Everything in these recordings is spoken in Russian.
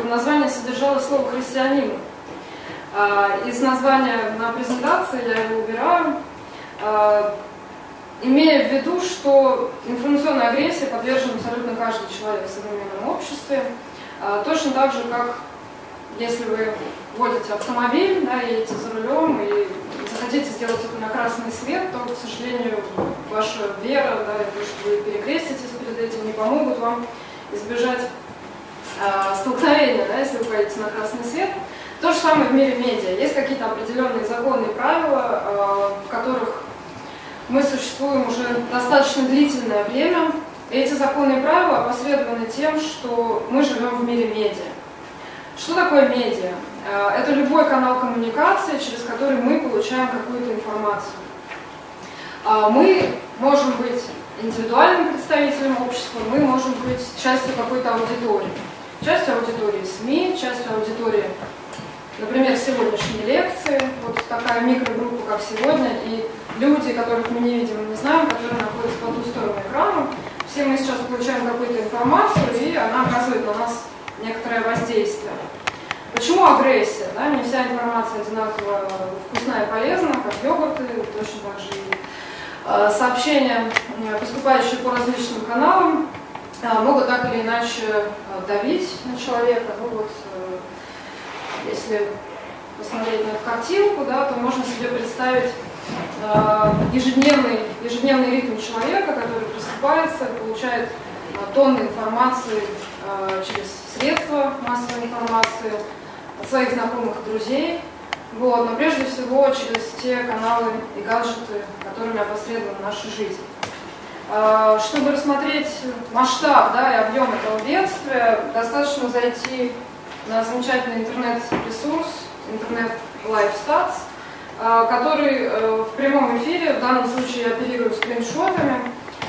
в названии содержалось слово «христианин». А, Из названия на презентации я его убираю, а, имея в виду, что информационная агрессия подвержен абсолютно каждый человек в современном обществе, а, точно так же, как если вы водите автомобиль, да, едете за рулем и захотите сделать это на красный свет, то, к сожалению, ваша вера, да, и то, что вы перекреститесь перед этим, не помогут вам избежать э, столкновения, да, если вы поедете на красный свет. То же самое в мире медиа. Есть какие-то определенные законы и правила, э, в которых мы существуем уже достаточно длительное время. И эти законы и правила опосредованы тем, что мы живем в мире медиа. Что такое медиа? Э, Это любой канал коммуникации, через который мы получаем какую-то информацию. А Мы можем быть индивидуальным представителем общества, мы можем быть частью какой-то аудитории. Частью аудитории СМИ, частью аудитории, например, сегодняшней лекции, вот такая микрогруппа, как сегодня, и люди, которых мы не видим и не знаем, которые находятся по ту сторону экрана. Все мы сейчас получаем какую-то информацию, и она оказывает на нас некоторое воздействие. Почему агрессия? Да? Не вся информация одинаково вкусная и полезна, как йогурты, точно так же и э, сообщения, э, поступающие по различным каналам, могут так или иначе э, давить на человека. Ну, вот, э, если посмотреть на картинку, да, то можно себе представить э, ежедневный, ежедневный ритм человека, который просыпается, получает тонны информации через средства массовой информации, от своих знакомых друзей, вот, но прежде всего через те каналы и гаджеты, которыми опосредована наша жизнь. А, Чтобы рассмотреть масштаб да, и объем этого бедствия, достаточно зайти на замечательный интернет-ресурс, интернет LifeStats, а, который э, в прямом эфире, в данном случае я оперирую скриншотами,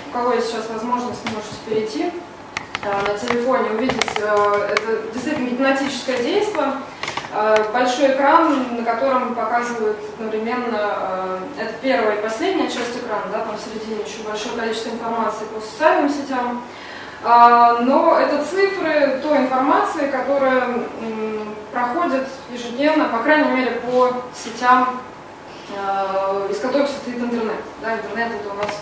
у кого есть сейчас возможность, можете перейти а, на телефоне, увидеть э, это действительно гипнотическое действие. Э, Большой экран, на котором показывают одновременно, э, это первая и последняя часть экрана, да, там в середине еще большое количество информации по социальным сетям. А, Но это цифры той информации, которая проходит ежедневно, по крайней мере, по сетям, э, из которых состоит интернет. Да, интернет это у нас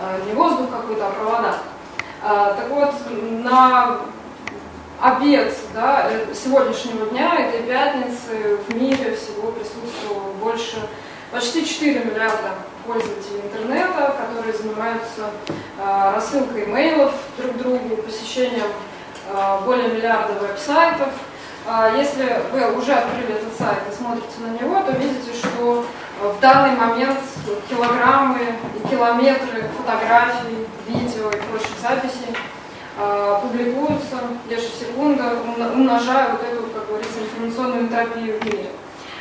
э, не воздух какой-то, а провода. Так вот, на обед да, э, сегодняшнего дня, этой пятницы, в мире всего присутствовало больше, почти 4 миллиарда пользователей интернета, которые занимаются э, рассылкой имейлов друг другу, посещением э, более миллиарда веб-сайтов. А Если вы уже открыли этот сайт и смотрите на него, то видите, что э, в данный момент килограммы и километры фотографий, видео и прочих записей э, публикуются ежесекунда, умно- умножая вот эту, как говорится, информационную энтропию в мире.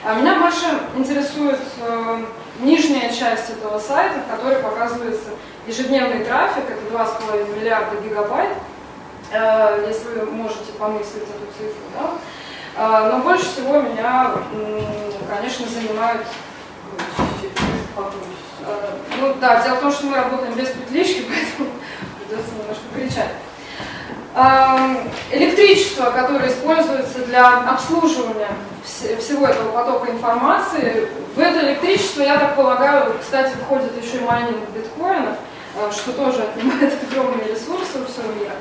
А меня больше интересует э, нижняя часть этого сайта, в которой показывается ежедневный трафик, это 2,5 миллиарда гигабайт, э, если вы можете помыслить эту цифру. Да? А, Но больше всего меня, конечно, занимают Э, Ну да, дело в том, что мы работаем без петлички, поэтому придется немножко кричать. Эм, Электричество, которое используется для обслуживания вс- всего этого потока информации, в это электричество, я так полагаю, кстати, входит еще и майнинг биткоинов, э, что тоже отнимает огромные ресурсы у всего мира.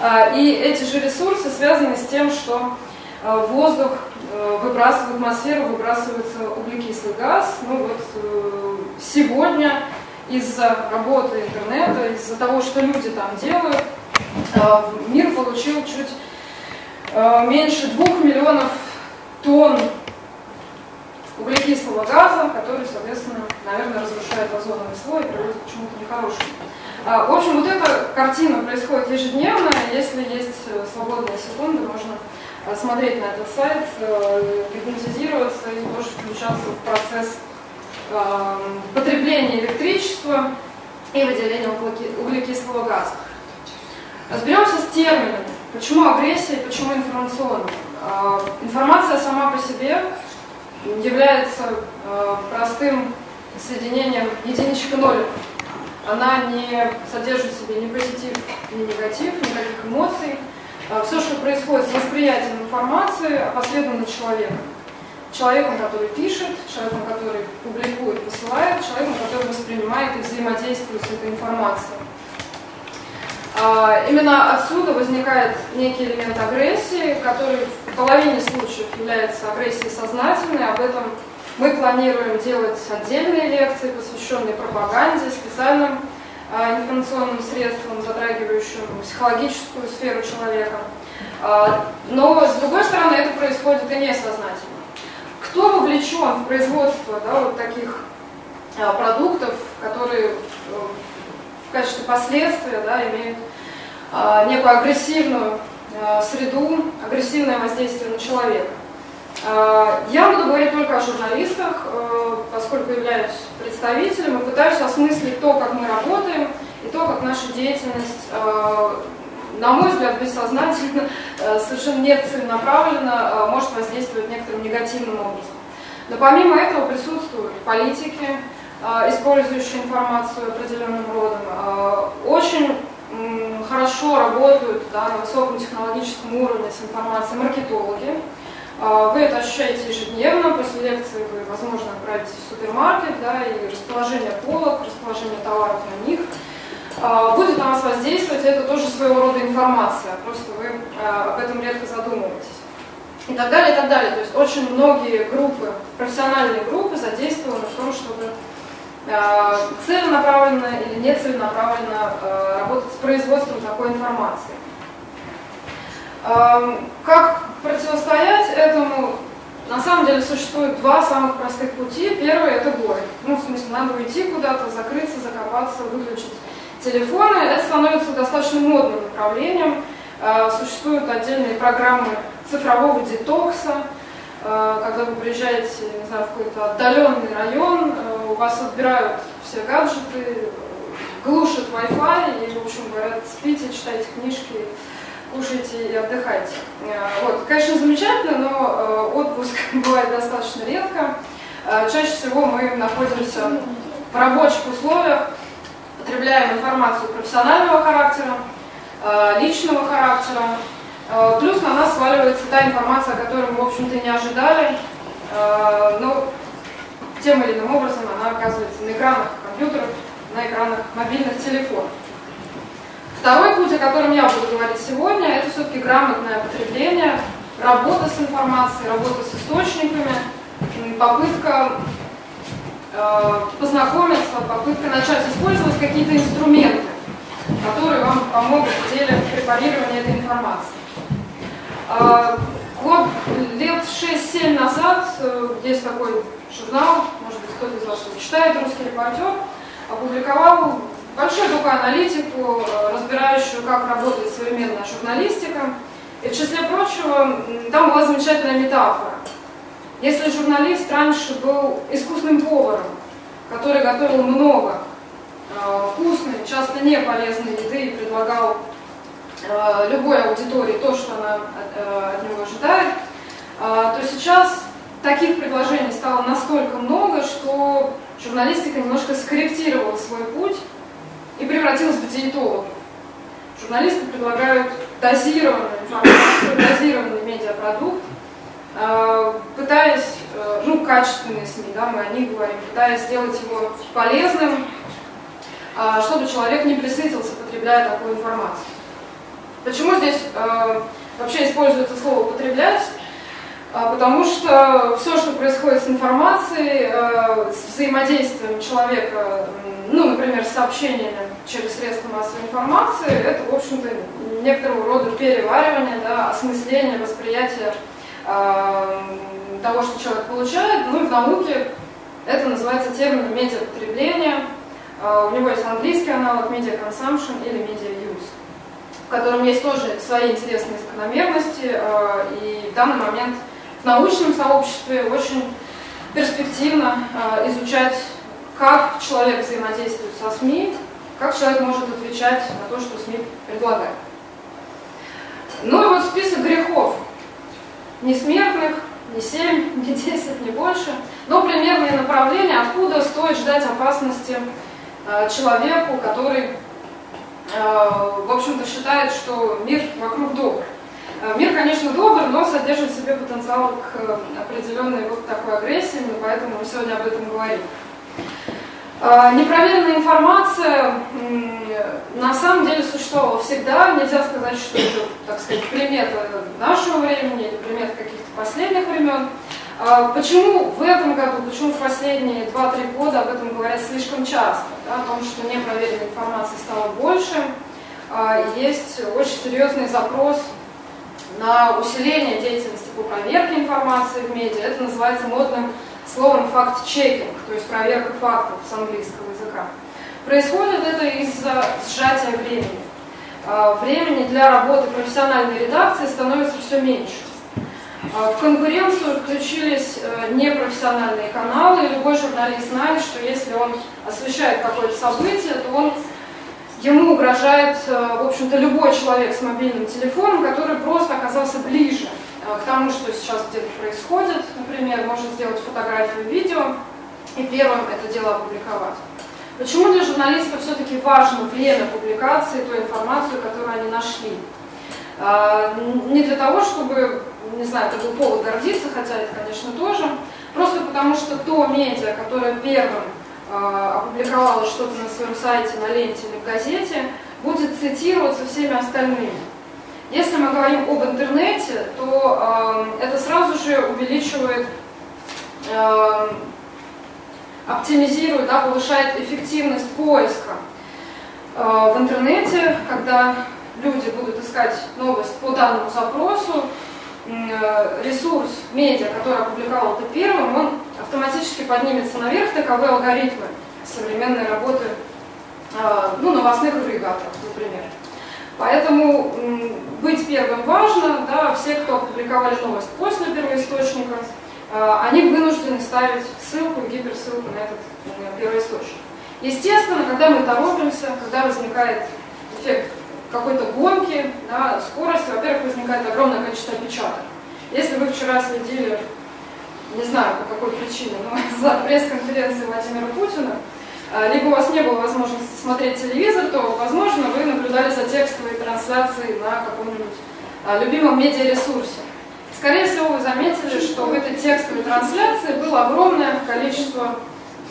Э, И эти же ресурсы связаны с тем, что э, воздух выбрасывается, в атмосферу выбрасывается углекислый газ. Ну вот сегодня из-за работы интернета, из-за того, что люди там делают, мир получил чуть меньше двух миллионов тонн углекислого газа, который, соответственно, наверное, разрушает озоновый слой и приводит к чему-то нехорошему. А, в общем, вот эта картина происходит ежедневно. Если есть э, свободные секунды, можно э, смотреть на этот сайт, э, гипнотизироваться и тоже включаться в процесс потребления электричества и выделения углекислого газа. Разберемся с терминами. Почему агрессия и почему информационная? А, информация сама по себе является э, простым соединением единичка ноль. Она не содержит в себе ни позитив, ни негатив, никаких эмоций. Э, Все, что происходит с восприятием информации, опосредовано человеком. Человеком, который пишет, человеком, который публикует, посылает, человеком, который воспринимает и взаимодействует с этой информацией. А, именно отсюда возникает некий элемент агрессии, который в половине случаев является агрессией сознательной. Об этом мы планируем делать отдельные лекции, посвященные пропаганде, специальным а, информационным средствам, затрагивающим психологическую сферу человека. А, но, с другой стороны, это происходит и несознательно. Кто вовлечен в производство да, вот таких продуктов, которые э, в качестве последствия да, имеют а, некую агрессивную а, среду, агрессивное воздействие на человека. А, я буду говорить только о журналистах, поскольку являюсь представителем и пытаюсь осмыслить то, как мы работаем, и то, как наша деятельность, на мой взгляд, бессознательно, совершенно не целенаправленно может воздействовать некоторым негативным образом. Но помимо этого присутствуют политики, использующие информацию определенным родом. Очень хорошо работают да, на высоком технологическом уровне с информацией маркетологи. Вы это ощущаете ежедневно, после лекции вы, возможно, отправитесь в супермаркет, да, и расположение полок, расположение товаров на них будет на вас воздействовать, это тоже своего рода информация, просто вы а, об этом редко задумываетесь. И так далее, и так далее. То есть очень многие группы, профессиональные группы задействованы в том, чтобы Э, целенаправленно или не целенаправленно э, работать с производством такой информации. Как противостоять этому? На самом деле существует два самых простых пути. Первый это бой. Ну, в смысле, надо уйти куда-то, закрыться, закопаться, выключить телефоны. Это становится достаточно модным направлением. Э, существуют отдельные программы цифрового детокса, Э, когда вы приезжаете, не знаю, в какой-то отдаленный район, э, у вас отбирают все гаджеты, глушат Wi-Fi и, в общем, говорят, спите, читайте книжки, кушайте и отдыхайте. Вот, конечно, замечательно, но отпуск бывает достаточно редко. Чаще всего мы находимся в рабочих условиях, потребляем информацию профессионального характера, личного характера, Э, плюс на нас сваливается та информация, которую мы, в общем-то, не ожидали, э, но тем или иным образом она оказывается на экранах компьютеров, на экранах мобильных телефонов. Второй путь, о котором я буду говорить сегодня, это все-таки грамотное потребление, работа с информацией, работа с источниками, попытка э, познакомиться, попытка начать использовать какие-то инструменты, которые вам помогут в деле препарирования этой информации. А, год, лет 6-7 назад э, есть такой журнал, может быть, кто-то из вас его читает, «Русский репортер», опубликовал большую такую аналитику, э, разбирающую, как работает современная журналистика. И в числе прочего, там была замечательная метафора. Если журналист раньше был искусным поваром, который готовил много э, вкусной, часто не полезной еды и предлагал Э, любой аудитории то, что она э, от него ожидает, э, то сейчас таких предложений стало настолько много, что журналистика немножко скорректировала свой путь и превратилась в диетологов. Журналисты предлагают дозированную информацию, дозированный медиапродукт, пытаясь, ну, качественные СМИ, да, мы о них говорим, пытаясь сделать его полезным, чтобы человек не присытился, потребляя такую информацию. Почему здесь э, вообще используется слово «употреблять»? А, потому что все, что происходит с информацией, э, с взаимодействием человека, ну, например, с сообщениями через средства массовой информации, это, в общем-то, некоторого рода переваривание, да, осмысление, восприятие э, того, что человек получает. Ну и в науке это называется термином медиапотребление. Э, у него есть английский аналог media consumption или media use, в котором есть тоже свои интересные закономерности, э, и в данный момент в научном сообществе очень перспективно э, изучать, как человек взаимодействует со СМИ, как человек может отвечать на то, что СМИ предлагает. Ну и вот список грехов. Не смертных, не 7, не 10, не больше, но примерные направления, откуда стоит ждать опасности э, человеку, который, э, в общем-то, считает, что мир вокруг добр. Э, мир, конечно, добр, но содержит в себе потенциал к определенной вот такой агрессии, именно поэтому мы сегодня об этом говорим. Э, непроверенная информация на самом деле существовала всегда. Нельзя сказать, что это, так сказать, примета нашего времени или примета каких-то последних времен. Э, почему в этом году, почему в последние 2-3 года об этом говорят слишком часто? Да, о том, что непроверенной информации стало больше. Есть очень серьезный запрос на усиление деятельности по проверке информации в медиа. Это называется модным словом факт-чекинг, то есть проверка фактов с английского языка. Происходит это из-за сжатия времени. А, времени для работы профессиональной редакции становится все меньше. А, в конкуренцию включились э, непрофессиональные каналы, и любой журналист знает, что если он освещает какое-то событие, то он ему угрожает, э, в общем-то, любой человек с мобильным телефоном, который просто оказался ближе к тому, что сейчас где-то происходит, например, может сделать фотографию, видео и первым это дело опубликовать. Почему для журналистов все-таки важно время публикации той информации, которую они нашли? А, не для того, чтобы, не знаю, это был повод гордиться, хотя это, конечно, тоже, просто потому что то медиа, которое первым а, опубликовала что-то на своем сайте, на ленте или в газете, будет цитироваться всеми остальными. Если мы говорим об интернете, то э, это сразу же увеличивает, э, оптимизирует, да, повышает эффективность поиска э, в интернете, когда люди будут искать новость по данному запросу, э, ресурс медиа, который опубликовал это первым, он автоматически поднимется наверх, таковы алгоритмы современной работы а, ну, новостных агрегаторов, например. Поэтому быть первым важно, да, все, кто опубликовали новость после первоисточника, а, они вынуждены ставить ссылку, гиперссылку на этот первоисточник. Естественно, когда мы торопимся, когда возникает эффект какой-то гонки, да, скорости, во-первых, возникает огромное количество опечаток. Если вы вчера следили не знаю по какой причине, но за пресс-конференцией Владимира Путина, либо у вас не было возможности смотреть телевизор, то, возможно, вы наблюдали за текстовой трансляцией на каком-нибудь а, любимом медиаресурсе. Скорее всего, вы заметили, что в этой текстовой трансляции было огромное количество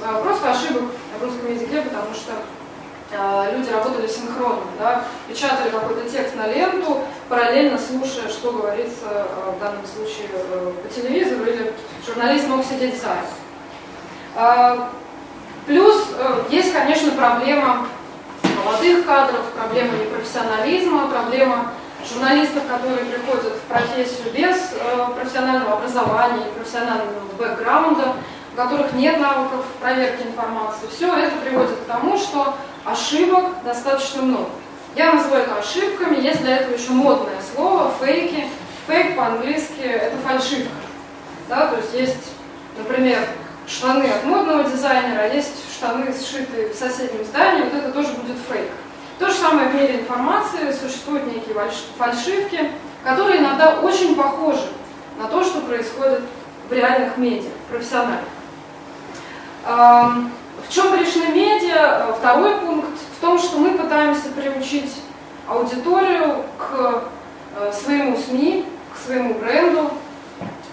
а, просто ошибок в русском языке, потому что а, люди работали синхронно, да, печатали какой-то текст на ленту, параллельно слушая, что говорится а, в данном случае э, по телевизору, или журналист мог сидеть. А, плюс э, есть, конечно, проблема молодых кадров, проблема непрофессионализма, проблема журналистов, которые приходят в профессию без э, профессионального образования и профессионального бэкграунда, у которых нет навыков проверки информации. Все это приводит к тому, что ошибок достаточно много. Я называю это ошибками, есть для этого еще модное слово, фейки. Фейк по-английски это фальшивка. Да, то есть есть, например, штаны от модного дизайнера, а есть штаны, сшитые в соседнем здании, вот это тоже будет фейк. То же самое в мире информации, существуют некие фальшивки, которые иногда очень похожи на то, что происходит в реальных медиа, профессиональных. В чем грешны медиа? Второй пункт в том, что мы пытаемся приучить аудиторию к э, своему СМИ, к своему бренду.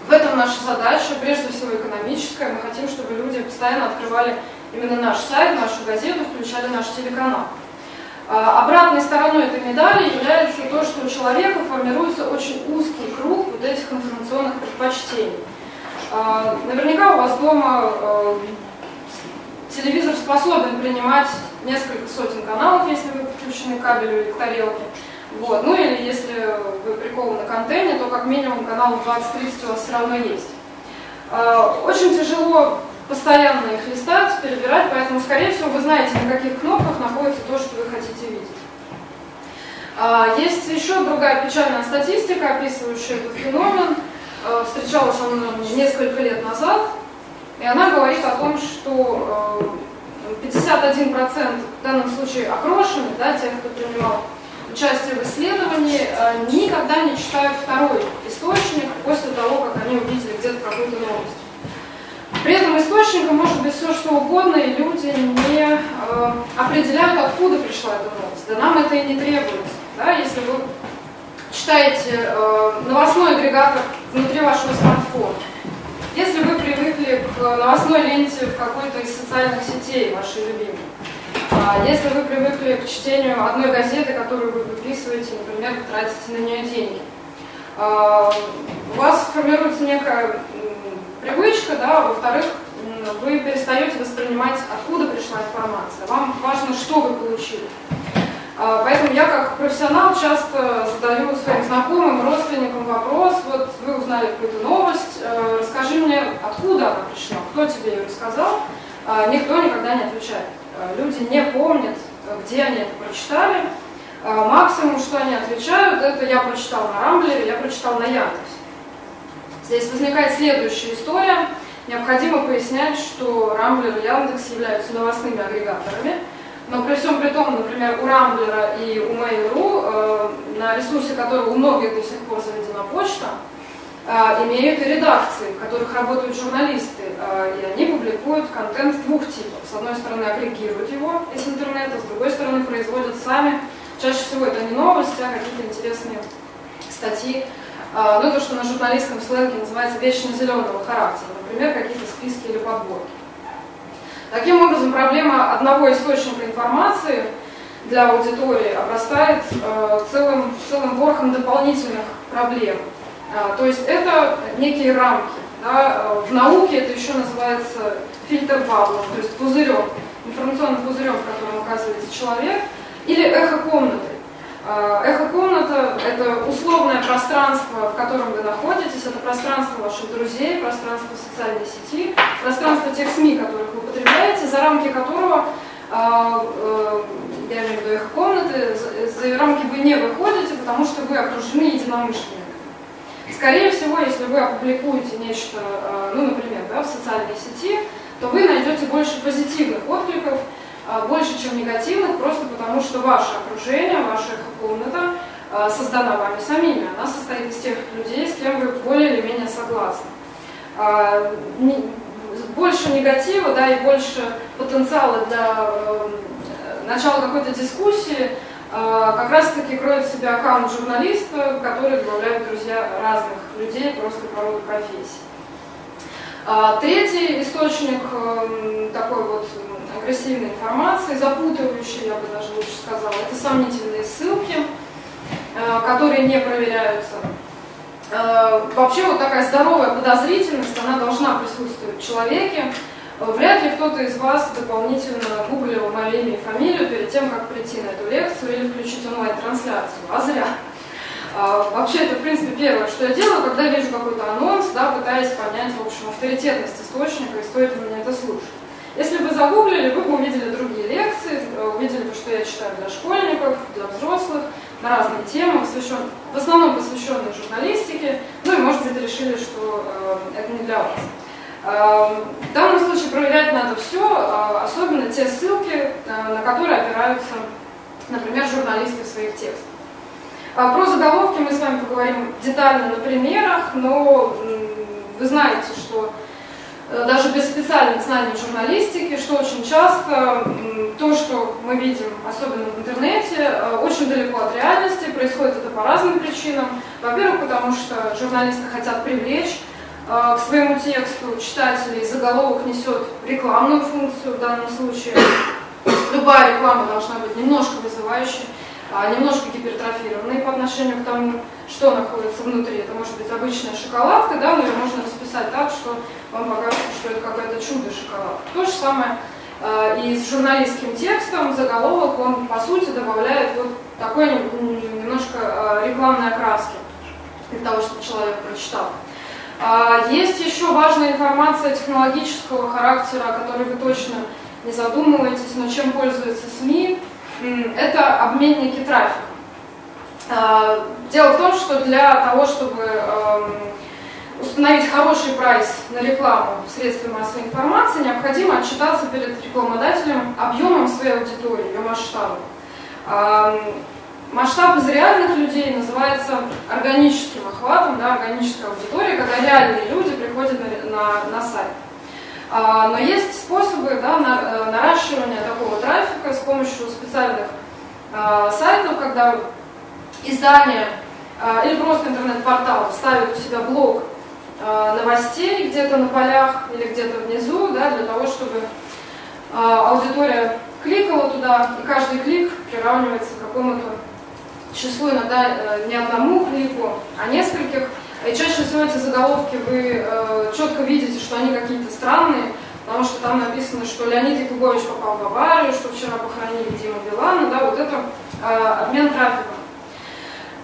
В этом наша задача, прежде всего экономическая. Мы хотим, чтобы люди постоянно открывали именно наш сайт, нашу газету, включали наш телеканал. А, обратной стороной этой медали является то, что у человека формируется очень узкий круг вот этих информационных предпочтений. А, наверняка у вас дома а, телевизор способен принимать несколько сотен каналов, если вы подключены к кабелю или к тарелке. Вот. Ну или если вы прикованы к антенне, то как минимум каналов 20-30 у вас все равно есть. Очень тяжело постоянно их листать, перебирать, поэтому, скорее всего, вы знаете, на каких кнопках находится то, что вы хотите видеть. А, есть еще другая печальная статистика, описывающая этот феномен. А, встречалась он несколько лет назад, и она говорит о том, что 51% а, в данном случае окрошенных, да, тех, кто принимал участие в исследовании, никогда не читают второй источник после того, как они увидели где-то какую-то новость. При этом источником может быть все что угодно, и люди не э, определяют, откуда пришла эта новость. Да нам это и не требуется. Да? Если вы читаете э, новостной агрегатор внутри вашего смартфона, если вы привыкли к новостной ленте в какой-то из социальных сетей вашей любимой, а если вы привыкли к чтению одной газеты, которую вы выписываете, например, тратите на нее деньги, э, у вас формируется некая привычка, да, а во-вторых, вы перестаете воспринимать, откуда пришла информация. Вам важно, что вы получили. А, поэтому я как профессионал часто задаю своим знакомым, родственникам вопрос, вот вы узнали какую-то новость, э, расскажи мне, откуда она пришла, кто тебе ее рассказал. А, никто никогда не отвечает. Люди не помнят, где они это прочитали. Максимум, что они отвечают, это я прочитал на Рамблере, я прочитал на Яндексе. Здесь возникает следующая история. Необходимо пояснять, что Рамблер и Яндекс являются новостными агрегаторами, но при всем при том, например, у Рамблера и у Mail.ru, э, на ресурсе которого у многих до сих пор заведена почта, э, имеют и редакции, в которых работают журналисты, э, и они публикуют контент двух типов. С одной стороны, агрегируют его из интернета, с другой стороны, производят сами. Чаще всего это не новости, а какие-то интересные статьи а, ну, то, что на журналистском сленге называется вечно зеленого характера, например, какие-то списки или подборки. Таким образом, проблема одного источника информации для аудитории обрастает э, целым, целым ворохом дополнительных проблем. То есть это некие рамки. Да? В науке это еще называется фильтр баблом, то есть пузырем, информационным пузырем, в котором оказывается человек, или эхо комнаты. Э, эхо-комната – это условное пространство, в котором вы находитесь, это пространство ваших друзей, пространство социальной сети, пространство тех СМИ, которых вы потребляете, за рамки которого, э, э, я имею в виду эхо-комнаты, за рамки вы не выходите, потому что вы окружены единомышленниками. Скорее всего, если вы опубликуете нечто, ну, например, да, в социальной сети, то вы найдете больше позитивных откликов, а, больше, чем негативных, просто потому что ваше окружение, ваша комната а, создана вами самими. Она состоит из тех людей, с кем вы более или менее согласны. Больше негатива, да, и больше потенциала для э, начала какой-то дискуссии как раз таки кроет в себе аккаунт журналиста, который добавляют друзья разных людей просто по роду профессии. Третий источник эм, такой вот агрессивной информации, запутывающей, я бы даже лучше сказала. Это сомнительные ссылки, э, которые не проверяются. Э, вообще вот такая здоровая подозрительность, она должна присутствовать в человеке. Вряд ли кто-то из вас дополнительно гуглил мое имя и фамилию перед тем, как прийти на эту лекцию или включить онлайн-трансляцию, а зря. А, вообще, это, в принципе, первое, что я делаю, когда вижу какой-то анонс, да, пытаясь понять, в общем, авторитетность источника и стоит ли мне это слушать. Если бы загуглили, вы бы увидели другие лекции, увидели бы, что я читаю для школьников, для взрослых, на разные темы, посвящен, в основном посвященные журналистике, ну и, может быть, решили, что э, это не для вас. Э, в данном случае проверять надо все, э, особенно те ссылки, э, на которые опираются, например, журналисты в своих текстах. А про заголовки мы с вами поговорим детально на примерах, но вы знаете, что Э, даже без специальных знаний журналистики, что очень часто то, что мы видим, особенно в интернете, очень далеко от реальности, происходит это по разным причинам. Во-первых, потому что журналисты хотят привлечь к своему тексту читателей, заголовок несет рекламную функцию в данном случае. любая реклама должна быть немножко вызывающей, а, немножко гипертрофированной по отношению к тому, что находится внутри. Это может быть обычная шоколадка, да, но ее можно расписать так, что вам покажется, что это какое-то чудо шоколад. То же самое э, и с журналистским текстом, заголовок, он по сути добавляет вот такой немножко рекламной окраски для того, чтобы человек прочитал. Э, есть еще важная информация технологического характера, о которой вы точно не задумываетесь, но чем пользуются СМИ, это обменники трафика. А, дело в том, что для того, чтобы эм, установить хороший прайс на рекламу в средстве массовой информации, необходимо отчитаться перед рекламодателем объемом своей аудитории, ее масштабом. Масштаб из реальных людей называется органическим охватом, да, органическая аудитория, когда реальные люди приходят на, на, на сайт. А, но есть способы да, на, наращивания такого трафика с помощью специальных а, сайтов, когда издание а, или просто интернет-портал ставит у себя блок а, новостей где-то на полях или где-то внизу, да, для того, чтобы а, аудитория кликала туда, и каждый клик приравнивается к какому-то числу, иногда э, не одному клику, а нескольких. И чаще всего эти заголовки вы э, четко видите, что они какие-то странные, потому что там написано, что Леонид Якубович попал в аварию, что вчера похоронили Дима Билана, да, вот это э, обмен трафиком.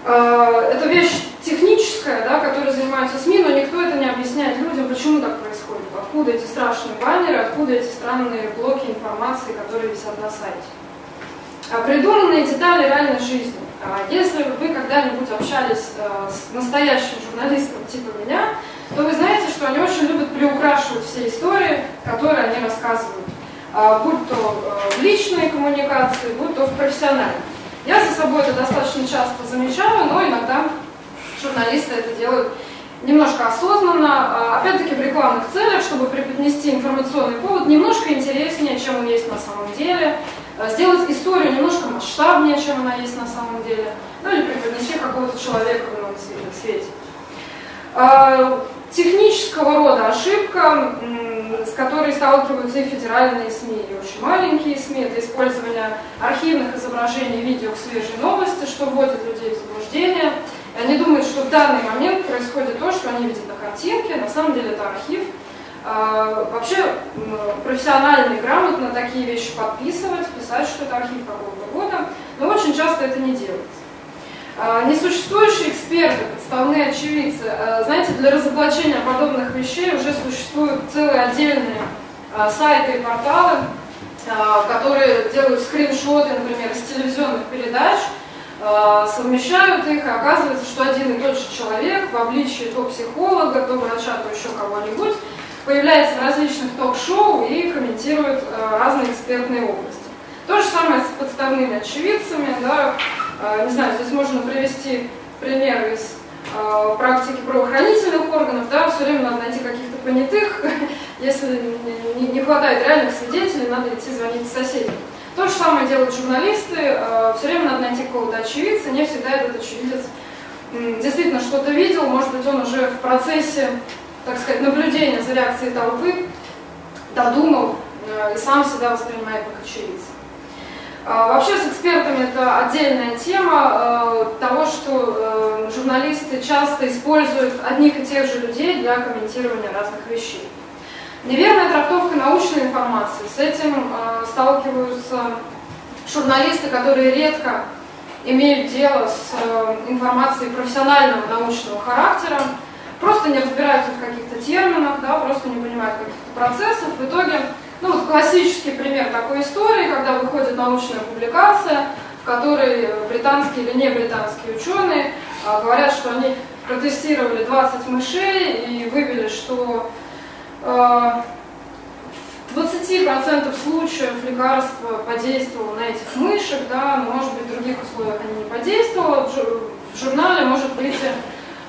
Это вещь техническая, да, которой занимаются СМИ, но никто это не объясняет людям, почему так происходит, откуда эти страшные баннеры, откуда эти странные блоки информации, которые висят на сайте. А придуманные детали реальной жизни. А если вы когда-нибудь общались э, с настоящим журналистом типа меня, то вы знаете, что они очень любят приукрашивать все истории, которые они рассказывают, а, будь то э, в личной коммуникации, будь то в профессиональной. Я за собой это достаточно часто замечаю, но иногда журналисты это делают немножко осознанно, опять-таки в рекламных целях, чтобы преподнести информационный повод немножко интереснее, чем он есть на самом деле, сделать историю немножко масштабнее, чем она есть на самом деле, ну или преподнести какого-то человека в ином свете. Э, технического рода ошибка, с которой сталкиваются и федеральные СМИ, и очень маленькие СМИ, это использование архивных изображений видео к свежей новости, что вводит людей в заблуждение. И они думают, что в данный момент происходит то, что они видят на картинке, на самом деле это архив, вообще профессионально и грамотно такие вещи подписывать, писать, что это архив какого-то года, но очень часто это не делается. А, несуществующие эксперты, подставные очевидцы, а, знаете, для разоблачения подобных вещей уже существуют целые отдельные сайты и порталы, которые делают скриншоты, например, из телевизионных передач, совмещают их, и оказывается, что один и тот же человек в обличии то психолога, то врача, то еще кого-нибудь появляется в различных ток-шоу и комментирует э, разные экспертные области. То же самое с подставными очевидцами. Да, э, не знаю, здесь можно привести пример из э, практики правоохранительных органов. Да, все время надо найти каких-то понятых. Если не, хватает реальных свидетелей, надо идти звонить соседям. То же самое делают журналисты. Все время надо найти какого-то очевидца. Не всегда этот очевидец действительно что-то видел. Может быть, он уже в процессе так сказать, наблюдение за реакцией толпы, додумал э, и сам себя воспринимает как очевидца. А, вообще с экспертами это отдельная тема э, того, что э, журналисты часто используют одних и тех же людей для комментирования разных вещей. Неверная трактовка научной информации. С этим сталкиваются журналисты, которые редко имеют дело с информацией профессионального научного характера, просто не разбираются в каких-то терминах, да, просто не понимают каких-то процессов. В итоге, ну вот классический пример такой истории, когда выходит научная публикация, в которой британские или не британские ученые а, говорят, что они протестировали 20 мышей и вывели, что а, в 20% случаев лекарство подействовало на этих мышек, да, может быть, в других условиях они не подействовало. В журнале может быть а,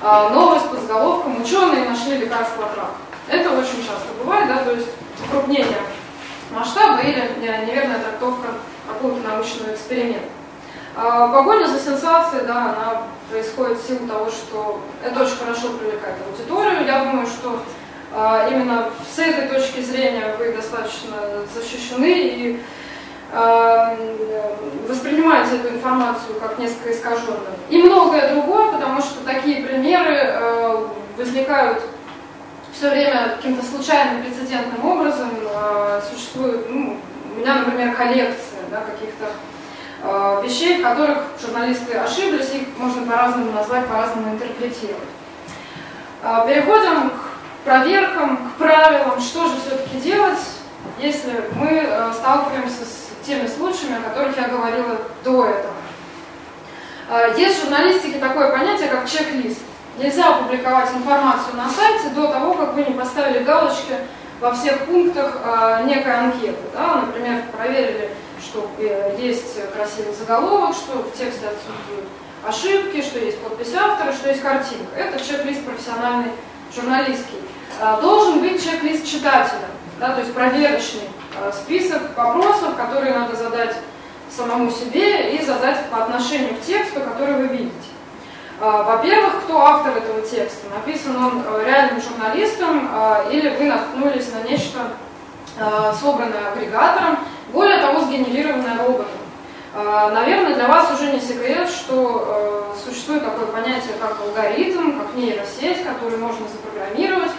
новость под заголовком «Ученые нашли лекарство от рака». Это очень часто бывает, да, то есть укрупнение масштаба или неверная трактовка какого-то научного эксперимента. А, погоня за сенсацией, да, она происходит в силу того, что это очень хорошо привлекает аудиторию. Я думаю, что а, именно с этой точки зрения вы достаточно защищены и воспринимаете эту информацию как несколько искаженную. И многое другое, потому что такие примеры возникают все время каким-то случайным прецедентным образом. Существует, ну, у меня, например, коллекция да, каких-то Э, вещей, в которых журналисты ошиблись, их можно по-разному назвать, по-разному интерпретировать. Э, переходим к проверкам, к правилам, что же все-таки делать, если мы э, сталкиваемся с теми случаями, о которых я говорила до этого. Есть в журналистике такое понятие, как чек-лист. Нельзя опубликовать информацию на сайте до того, как вы не поставили галочки во всех пунктах некой анкеты. Да? Например, проверили что э, есть красивый заголовок, что в тексте отсутствуют ошибки, что есть подпись автора, что есть картинка. Это чек-лист профессиональный, журналистский. А, должен быть чек-лист читателя, да, то есть проверочный а, список вопросов, которые надо задать самому себе и задать по отношению к тексту, который вы видите. А, во-первых, кто автор этого текста? Написан он э, реальным журналистом или вы наткнулись на нечто собранное агрегатором, более того, сгенерированная роботом. Наверное, для вас уже не секрет, что э, существует такое понятие, как алгоритм, как нейросеть, который можно запрограммировать,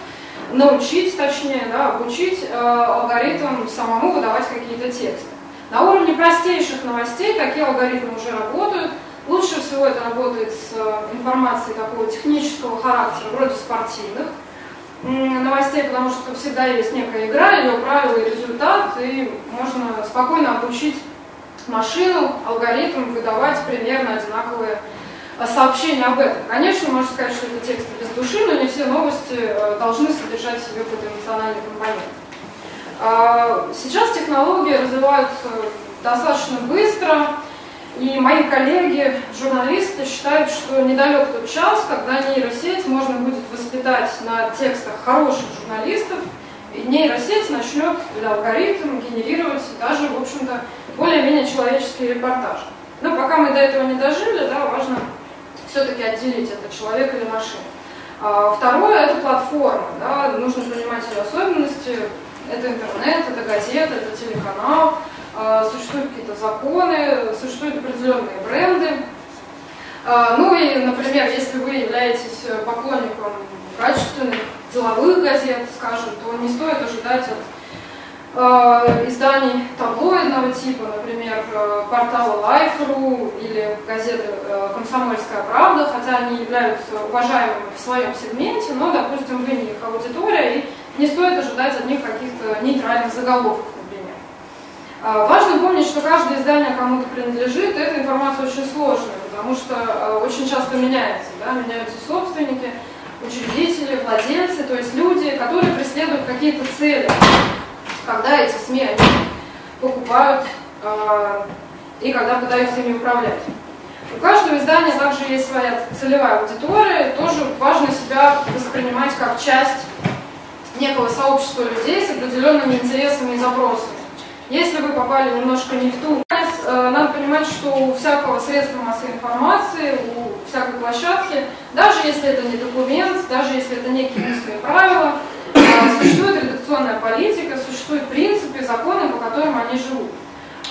научить, точнее, да, обучить э, алгоритм самому выдавать какие-то тексты. На уровне простейших новостей такие алгоритмы уже работают. Лучше всего это работает с э, информацией такого технического характера, вроде спортивных новостей, потому что всегда есть некая игра, ее правила и результат, и можно спокойно обучить машину, алгоритм выдавать примерно одинаковые э, сообщения об этом. Конечно, можно сказать, что это тексты без души, но не все новости э, должны содержать в себе какой-то эмоциональный компонент. А, сейчас технологии развиваются достаточно быстро, и мои коллеги, журналисты, считают, что недалек тот час, когда нейросеть можно будет воспитать на текстах хороших журналистов, и нейросеть начнет для алгоритма генерировать даже, в общем-то, более-менее человеческий репортаж. Но пока мы до этого не дожили, да, важно все-таки отделить, это человек или машина. Второе – это платформа. Да, нужно понимать ее особенности. Это интернет, это газета, это телеканал – а, существуют какие-то законы, существуют определенные бренды. А, ну и, например, если вы являетесь поклонником качественных деловых газет, скажем, то не стоит ожидать от изданий таблоидного типа, например, портала Life.ru или газеты э, «Комсомольская правда», хотя они являются уважаемыми в своем сегменте, но, допустим, вы не их аудитория, и не стоит ожидать от них каких-то нейтральных заголовков. А, важно помнить, что каждое издание кому-то принадлежит, эта информация очень сложная, потому что очень часто меняется, да, меняются собственники, учредители, владельцы, то есть люди, которые преследуют какие-то цели, когда эти СМИ они покупают э, и когда пытаются ими управлять. У каждого издания также есть своя целевая аудитория, тоже важно себя воспринимать как часть некого сообщества людей с определенными интересами и запросами. Если вы попали немножко не в ту э, надо понимать, что у всякого средства массовой информации, у всякой площадки, даже если это не документ, даже если это некие устные правила, политика, существуют принципы, законы, по которым они живут.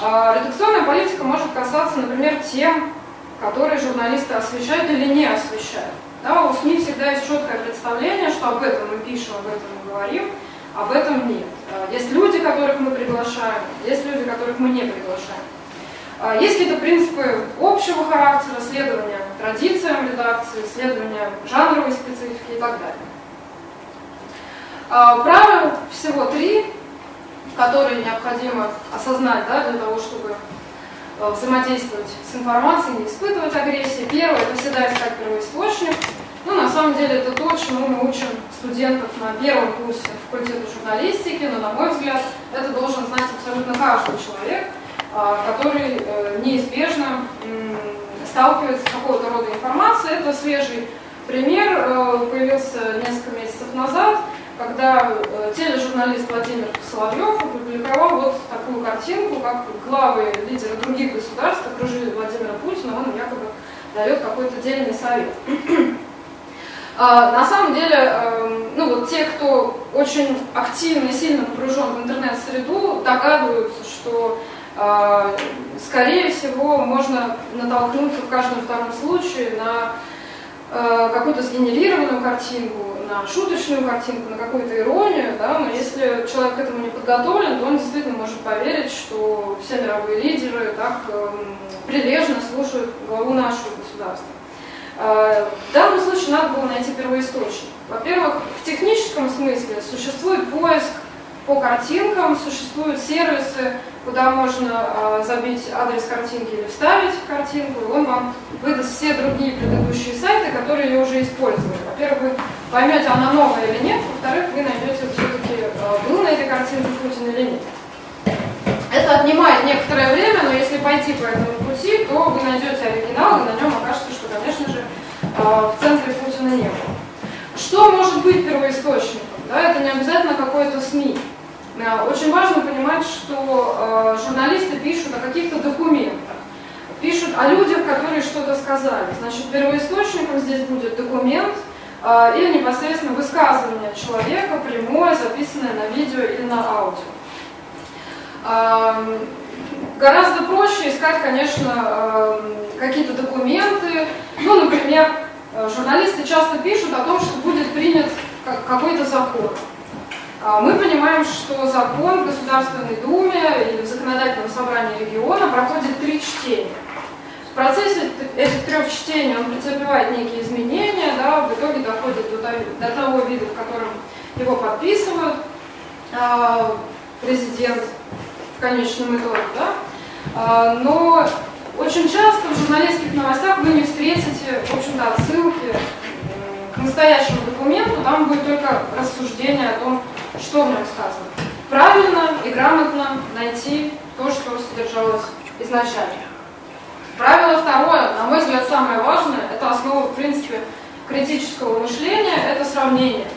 А редакционная политика может касаться, например, тем, которые журналисты освещают или не освещают. Да, у СМИ всегда есть четкое представление, что об этом мы пишем, об этом мы говорим, об этом нет. А, есть люди, которых мы приглашаем, есть люди, которых мы не приглашаем. А, есть какие-то принципы общего характера, следования традициям редакции, следования жанровой специфики и так далее. А, правил всего три, которые необходимо осознать да, для того, чтобы взаимодействовать с информацией, не испытывать агрессии. Первое – это всегда искать первоисточник. Ну, на самом деле, это то, чему мы учим студентов на первом курсе факультета журналистики, но, на мой взгляд, это должен знать абсолютно каждый человек, а, который э, неизбежно сталкивается с какого-то рода информацией. Это свежий пример, э, появился несколько месяцев назад, когда э, тележурналист Владимир Соловьев опубликовал вот такую картинку, как главы лидеры других государств окружили Владимира Путина, он якобы дает какой-то дельный совет. А, на самом деле, эм, ну вот те, кто очень активно и сильно погружен в интернет-среду, догадываются, что а, скорее всего, можно натолкнуться в каждом втором случае на какую-то сгенерированную картинку, на шуточную картинку, на какую-то иронию, да, но если человек к этому не подготовлен, то он действительно может поверить, что все мировые лидеры так эм, прилежно слушают главу нашего государства. А, в данном случае надо было найти первоисточник. Во-первых, в техническом смысле существует поиск по картинкам, существуют сервисы, куда можно э, забить адрес картинки или вставить картинку, и он вам выдаст все другие предыдущие сайты, которые ее уже использовали. Во-первых, вы поймете, она новая или нет, во-вторых, вы найдете все-таки, э, был на этой картинке Путин или нет. Это отнимает некоторое время, но если пойти по этому пути, то вы найдете оригинал, и на нем окажется, что, конечно же, э, в центре Путина не было. Что может быть первоисточником? Да, это не обязательно какой-то СМИ. Э, очень важно понимать, что э, журналисты пишут о каких-то документах, пишут о людях, которые что-то сказали. Значит, первоисточником здесь будет документ э, или непосредственно высказывание человека, прямое, записанное на видео или на аудио. Э, гораздо проще искать, конечно, э, какие-то документы. Ну, например, журналисты часто пишут о том, что будет принят какой-то закон. А, мы понимаем, что закон в Государственной Думе или в Законодательном собрании региона проходит три чтения. В процессе этих трех чтений он претерпевает некие изменения, да, в итоге доходит до, до того вида, в котором его подписывают э, президент в конечном итоге. Да? Э, но очень часто в журналистских новостях вы не встретите, в общем-то, отсылки к настоящему документу, там будет только рассуждение о том, что в нем сказано? Правильно и грамотно найти то, что содержалось изначально. Правило второе, на мой взгляд, самое важное, это основа, в принципе, критического мышления, это сравнение.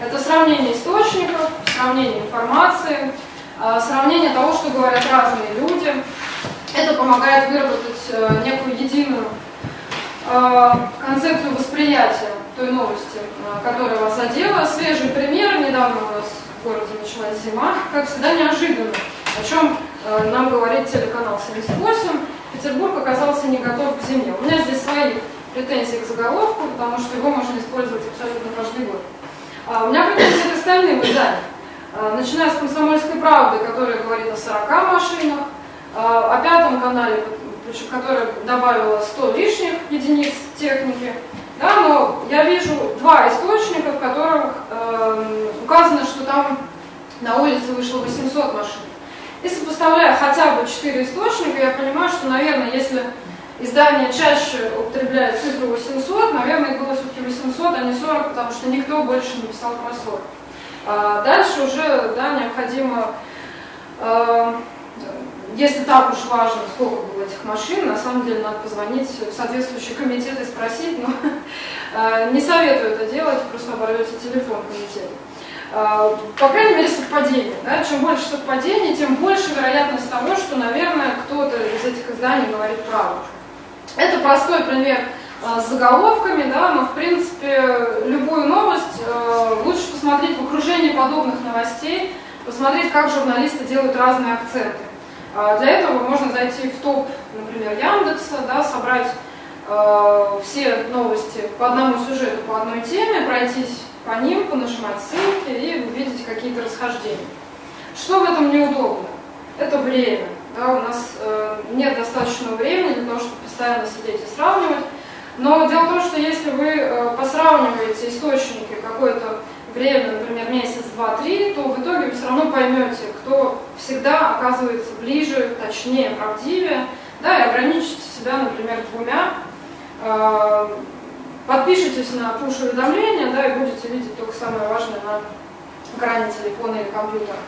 Это сравнение источников, сравнение информации, а, сравнение того, что говорят разные люди. Это помогает выработать э, некую единую а, концепцию восприятия той новости, э, которая вас задела. Свежий пример. Недавно у нас в городе началась зима. Как всегда, неожиданно. О чем э, нам говорит телеканал 78. Петербург оказался не готов к зиме. У меня здесь свои претензии к заголовку, потому что его можно использовать абсолютно каждый год. А у меня претензии к остальным изданиям. А, начиная с «Комсомольской правды», которая говорит о 40 машинах, а, о пятом канале, которая добавила 100 лишних единиц техники, да, но я вижу два источника, в которых э, указано, что там на улице вышло 800 машин. Если сопоставляю хотя бы 4 источника, я понимаю, что, наверное, если издание чаще употребляет цифру 800, наверное, их было все-таки 800, а не 40, потому что никто больше не писал про 40. А дальше уже да, необходимо э, если так уж важно, сколько было этих машин, на самом деле надо позвонить в соответствующий комитет и спросить, но э, не советую это делать, просто оборвете телефон комитета. Э, по крайней мере, совпадение. Да? Чем больше совпадений, тем больше вероятность того, что, наверное, кто-то из этих изданий говорит правду. Это простой пример э, с заголовками, да, но, в принципе, любую новость лучше посмотреть в окружении подобных новостей, посмотреть, как журналисты делают разные акценты. А, для этого можно зайти в топ, например, Яндекса, да, собрать э, все новости по одному сюжету, по одной теме, пройтись по ним, понажимать ссылки и увидеть какие-то расхождения. Что в этом неудобно? Это время. Да, у нас э, нет достаточного времени для того, чтобы постоянно сидеть и сравнивать. Но дело в том, что если вы э, посравниваете источники какой-то время, например, месяц, два, три, то в итоге вы все равно поймете, кто всегда оказывается ближе, точнее, правдивее, да, и ограничите себя, например, двумя, э, подпишитесь на push-уведомления, да, и будете видеть только самое важное на экране телефона или компьютера.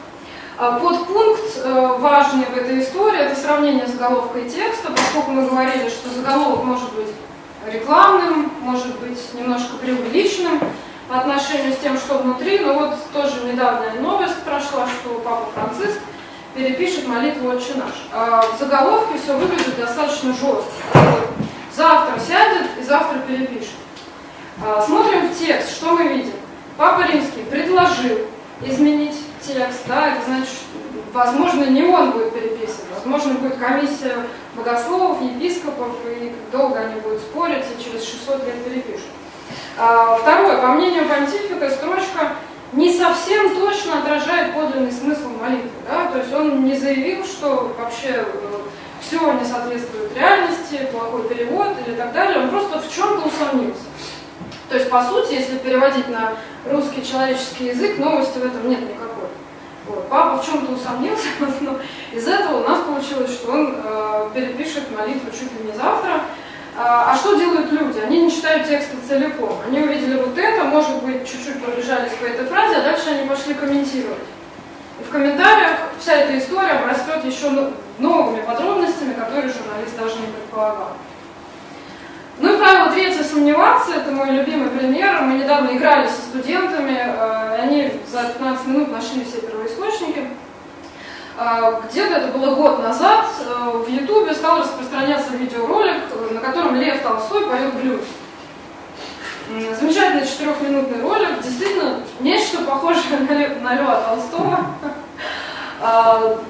А подпункт э, важный в этой истории – это сравнение заголовка и текста, поскольку мы говорили, что заголовок может быть рекламным, может быть немножко преувеличенным, по отношению с тем, что внутри. Но вот тоже недавняя новость прошла, что Папа Франциск перепишет молитву «Отче наш». А в заголовке все выглядит достаточно жестко. Завтра сядет и завтра перепишет. А, смотрим в текст, что мы видим. Папа Римский предложил изменить текст, да, это значит, возможно, не он будет переписывать, Возможно, будет комиссия богословов, епископов, и долго они будут спорить, и через 600 лет перепишут. А, второе. По мнению понтифика, строчка не совсем точно отражает подлинный смысл молитвы. Да? То есть он не заявил, что вообще э, все не соответствует реальности, плохой перевод или так далее. Он просто в чем-то усомнился. То есть, по сути, если переводить на русский человеческий язык, новости в этом нет никакой. Вот. Папа в чем-то усомнился, но из этого у нас получилось, что он э, перепишет молитву чуть ли не завтра. А, а что делают люди? Они не читают тексты целиком. Они увидели вот это, может быть, чуть-чуть пробежались по этой фразе, а дальше они пошли комментировать. И в комментариях вся эта история обрастет еще новыми подробностями, которые журналист даже не предполагал. Ну и правило третье сомневаться, это мой любимый пример. Мы недавно играли со студентами, э, они за 15 минут нашли все первоисточники. Где-то это было год назад, э, в Ютубе стал распространяться видеоролик, на котором Лев Толстой поет блюз. Замечательный четырехминутный ролик, действительно нечто похожее на, Лев, на Льва Толстого.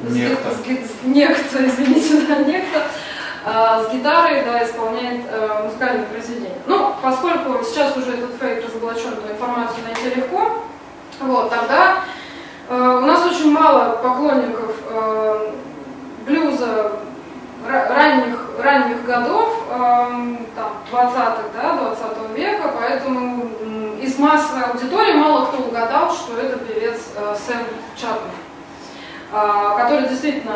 Некто. Некто, извините, да, некто. А, с гитарой да, исполняет э, музыкальное произведение. Ну, поскольку сейчас уже этот фейк разоблачен, то информацию найти легко, вот, тогда э, у нас очень мало поклонников э, блюза ранних, ранних годов, э, там, 20-х, да, 20 века, поэтому э, из массовой аудитории мало кто угадал, что это певец э, Сэм Чапман. А, который действительно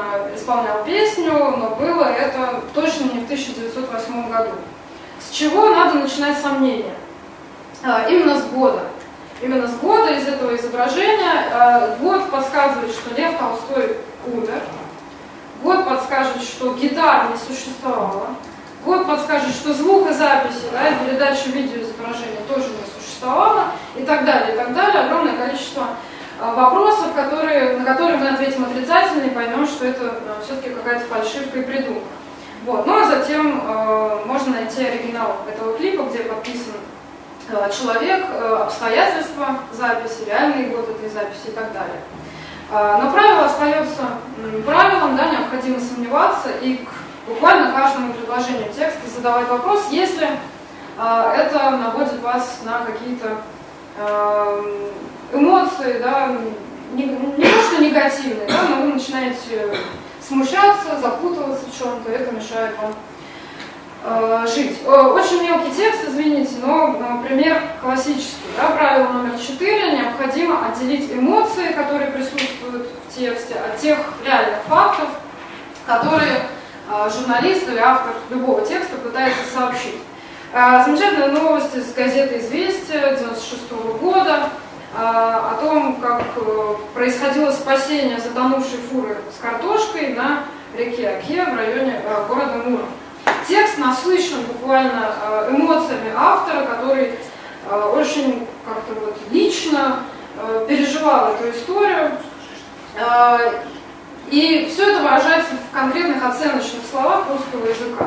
исполнял песню, но было это точно не в 1908 году. С чего надо начинать сомнения? А, именно с года. Именно с года из этого изображения а, год подсказывает, что Лев Толстой умер, год подскажет, что гитар не существовало, год подскажет, что звукозаписи да, передача видеоизображения тоже не существовало, и так далее, и так далее. Огромное количество вопросов, которые, на которые мы ответим отрицательно и поймем, что это а, все-таки какая-то фальшивка и придумка. Вот. Ну а затем э, можно найти оригинал этого клипа, где подписан э, человек, э, обстоятельства записи, реальный год этой записи и так далее. Э, но правило остается э, правилом, да, необходимо сомневаться и к буквально каждому предложению текста задавать вопрос, если э, это наводит вас на какие-то э, эмоции, да, не, не то что негативные, да, но вы начинаете смущаться, запутываться в чем-то, это мешает вам э, жить. Очень мелкий текст, извините, но, например, классический. Да, правило номер четыре. Необходимо отделить эмоции, которые присутствуют в тексте, от тех реальных фактов, которые э, журналист или автор любого текста пытается сообщить. Э, замечательная новость из газеты «Известия» 96 года. А, о том, как э, происходило спасение затонувшей фуры с картошкой на реке Оке в районе э, города Мура. Текст насыщен буквально э, эмоциями автора, который очень как-то вот лично переживал эту историю. И все это выражается в конкретных оценочных словах русского языка.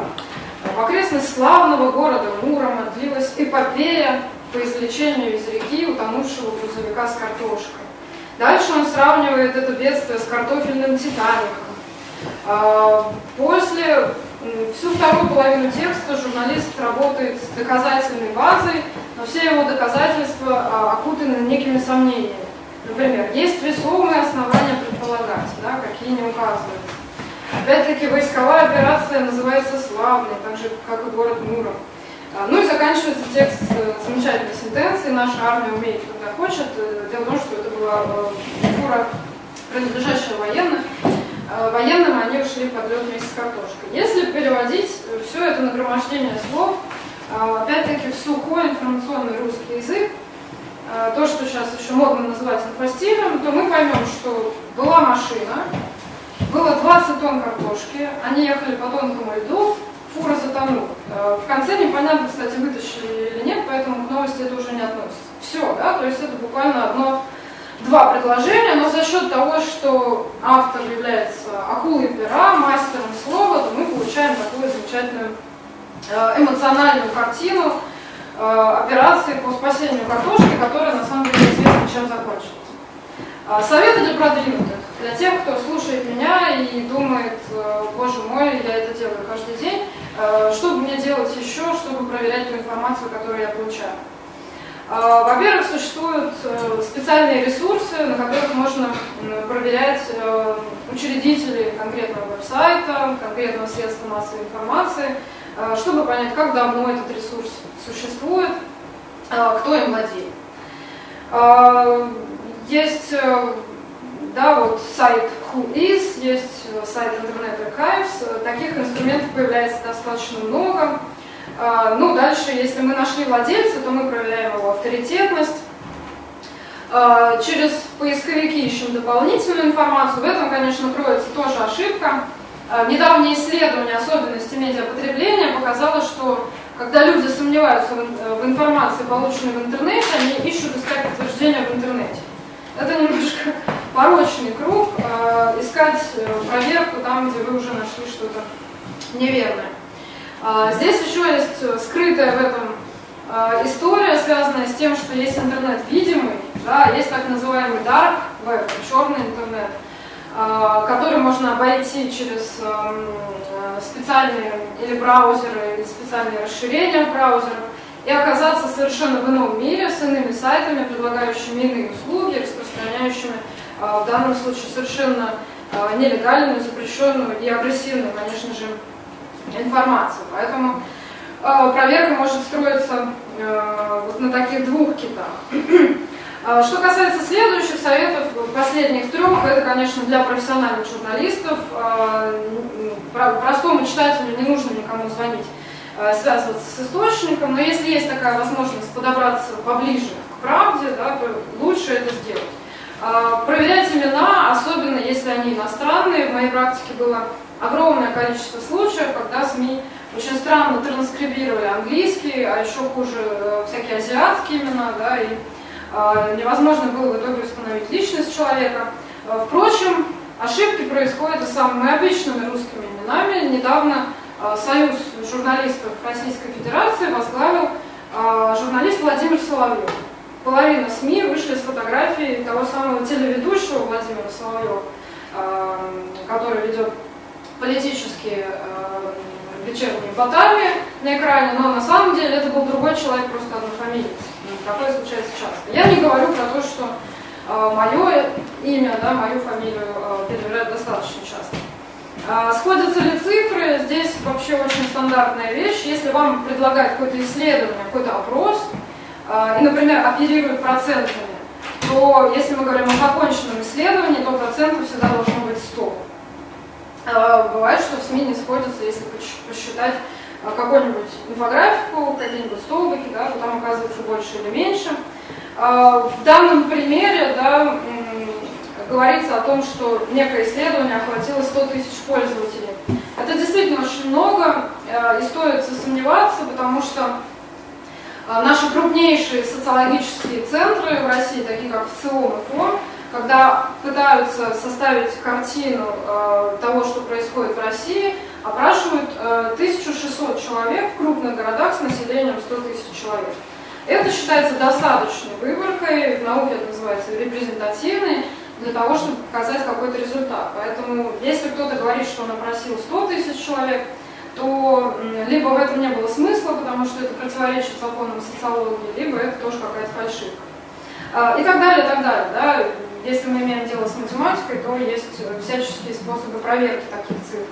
В окрестность славного города Мурома длилась эпопея по извлечению из реки утонувшего грузовика с картошкой. Дальше он сравнивает это бедствие с картофельным титаником. А, после всю вторую половину текста журналист работает с доказательной базой, но все его доказательства а, окутаны некими сомнениями. Например, есть весомые основания предполагать, да, какие не указываются. Опять-таки, войсковая операция называется славной, так же, как и город Муром. А, ну и заканчивается текст э, замечательной сентенцией «Наша армия умеет, когда хочет». Э, дело в том, что это была э, фура, принадлежащая военным. Военным они ушли под лед вместе с картошкой. Если переводить все это нагромождение слов, опять-таки в сухой информационный русский язык, то, что сейчас еще модно называть инфостилем, то мы поймем, что была машина, было 20 тонн картошки, они ехали по тонкому льду, фура затонула. Э, в конце непонятно, кстати, вытащили или нет, поэтому к новости это уже не относится. Все, да, то есть это буквально одно, два предложения, но за счет того, что автор является акулой пера, мастером слова, то мы получаем такую замечательную э, эмоциональную картину э, операции по спасению картошки, которая на самом деле известна, чем закончилась. Советы для продвинутых, для тех, кто слушает меня и думает, боже мой, я это делаю каждый день, что бы мне делать еще, чтобы проверять ту информацию, которую я получаю. Во-первых, существуют специальные ресурсы, на которых можно проверять учредителей конкретного веб-сайта, конкретного средства массовой информации, чтобы понять, как давно этот ресурс существует, кто им владеет. Есть э, да, вот сайт Whois, есть э, сайт Internet Archives, таких инструментов появляется достаточно много. А, ну, дальше, если мы нашли владельца, то мы проверяем его авторитетность. А, через поисковики ищем дополнительную информацию. В этом, конечно, кроется тоже ошибка. А, недавнее исследование особенностей медиапотребления показало, что когда люди сомневаются в информации, полученной в интернете, они ищут искать подтверждение в интернете. Это немножко порочный круг, э, искать э, проверку там, где вы уже нашли что-то неверное. Э, здесь еще есть скрытая в этом э, история, связанная с тем, что есть интернет видимый, да, есть так называемый dark web, черный интернет, э, который можно обойти через эм, э, специальные или браузеры, или специальные расширения в браузерах, и оказаться совершенно в ином мире с иными сайтами, предлагающими иные услуги, распространяющими а, в данном случае совершенно а, нелегальную, запрещенную и агрессивную, конечно же, информацию. Поэтому а, проверка может строиться вот на таких двух китах. Что касается следующих советов, последних трех, это, конечно, для профессиональных журналистов. Простому читателю не нужно никому звонить связываться с источником, но если есть такая возможность подобраться поближе к правде, да, то лучше это сделать. А, проверять имена, особенно если они иностранные. В моей практике было огромное количество случаев, когда СМИ очень странно транскрибировали английский, а еще хуже э, всякие азиатские имена, да, и невозможно было в итоге установить личность человека. Впрочем, ошибки происходят и самыми обычными русскими именами. Недавно Э, Союз журналистов Российской Федерации возглавил э, журналист Владимир Соловьев. Половина СМИ вышли с фотографией того самого телеведущего Владимира Соловьева, э, который ведет политические вечерние баталии на экране, но на самом деле это был другой человек, просто однофамилец. Такое случается часто. Я не говорю про то, что мое имя, да, мою фамилию перебирают достаточно часто. А, сходятся ли цифры? Здесь вообще очень стандартная вещь. Если вам предлагают какое-то исследование, какой-то опрос, а, и, например, оперируют процентами, то если мы говорим о законченном исследовании, то процентов всегда должно быть 100. А, бывает, что в СМИ не сходятся, если посчитать какую-нибудь инфографику, какие-нибудь столбики, да, то там оказывается больше или меньше. В данном примере да, говорится о том, что некое исследование охватило 100 тысяч пользователей. Это действительно очень много, э, и стоит сомневаться, потому что э, наши крупнейшие социологические центры в России, такие как ВЦИОМ и ФОМ, когда пытаются составить картину э, того, что происходит в России, опрашивают 1600 человек в крупных городах с населением 100 тысяч человек. Это считается достаточной выборкой, в науке это называется репрезентативной, для того, чтобы показать какой-то результат. Поэтому, если кто-то говорит, что он опросил 100 тысяч человек, то либо в этом не было смысла, потому что это противоречит законам социологии, либо это тоже какая-то фальшивка. А, и так далее, и так далее. Да? Если мы имеем дело с математикой, то есть всяческие способы проверки таких цифр.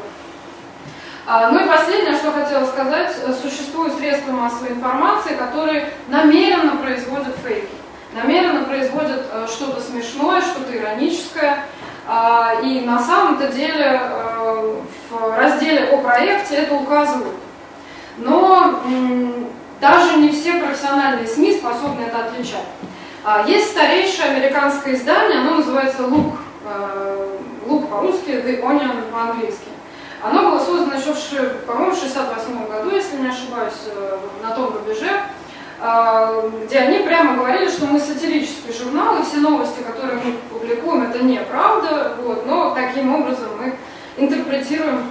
А, ну и последнее, что хотела сказать, существуют средства массовой информации, которые намеренно производят фейки намеренно производят э, что-то смешное, что-то ироническое. А, и на самом-то деле э, в разделе о проекте это указывают. Но даже не все профессиональные СМИ способны это отличать. А, есть старейшее американское издание, оно называется «Лук». Э, «Лук» по-русски, «The Onion» по-английски. Оно было создано еще, по-моему, в 1968 году, если не ошибаюсь, на том рубеже. А, где они прямо говорили, что мы сатирический журнал, и все новости, которые мы публикуем, это неправда, вот, но таким образом мы интерпретируем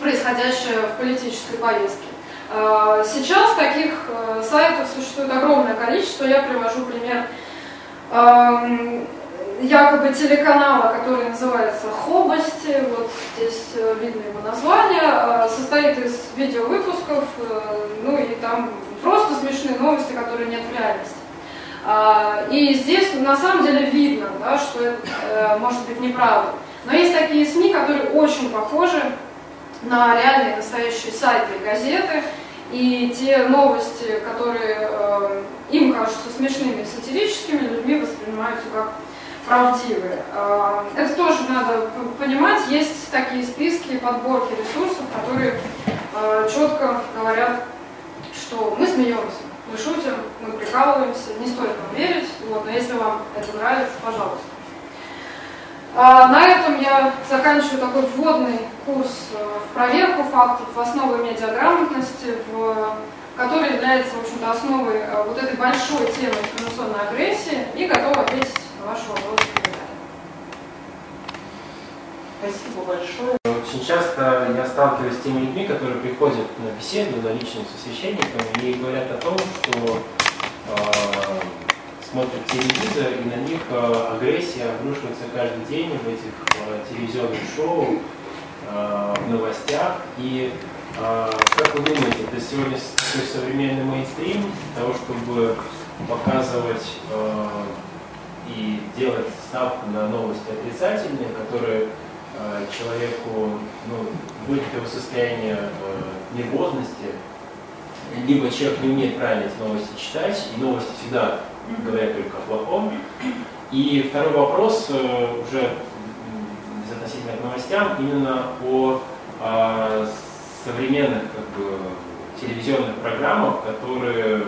происходящее в политической повестке. А, сейчас таких э, сайтов существует огромное количество. Я привожу пример якобы телеканала, который называется «Хобости», вот здесь э, видно его название, э, состоит из видеовыпусков, ну и там просто смешные новости, которые нет в реальности. А, и здесь на самом деле видно, да, что это может быть неправда. Но есть такие СМИ, которые очень похожи на реальные настоящие сайты и газеты, и те новости, которые э, им кажутся смешными и сатирическими, людьми воспринимаются как правдивые. Э, это тоже надо понимать. Есть такие списки, подборки ресурсов, которые э, четко говорят, что мы смеемся, мы шутим, мы прикалываемся, не стоит нам верить, вот, но если вам это нравится, пожалуйста. А на этом я заканчиваю такой вводный курс в проверку фактов, в основы медиаграмотности, в, который является, в общем-то, основой вот этой большой темы информационной агрессии и готов ответить Спасибо большое. Очень часто я сталкиваюсь с теми людьми, которые приходят на беседу, на личную с освященником и говорят о том, что э, смотрят телевизор, и на них э, агрессия обрушивается каждый день в этих э, телевизионных шоу, э, в новостях. И как вы думаете, это сегодня такой современный мейнстрим того, чтобы показывать и делать ставку на новости отрицательные, которые человеку ну, вводят его состояние нервозности, либо человек не умеет правильно эти новости читать, и новости всегда говорят только о плохом. И второй вопрос, э, уже относительно к новостям, именно о, о современных как бы, телевизионных программах, которые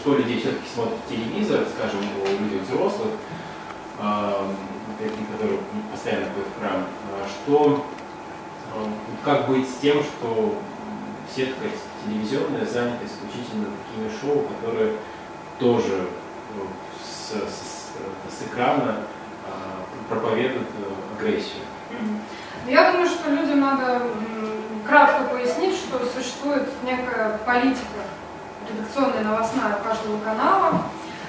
большинство людей все-таки смотрят телевизор, скажем, у людей взрослых, э, такие, которые постоянно ходят в храм, а что э, как быть с тем, что сетка телевизионная занята исключительно такими шоу, которые тоже ну, с, с, с экрана проповедуют э, агрессию. Я думаю, что людям надо кратко пояснить, что существует некая политика редакционная новостная каждого канала.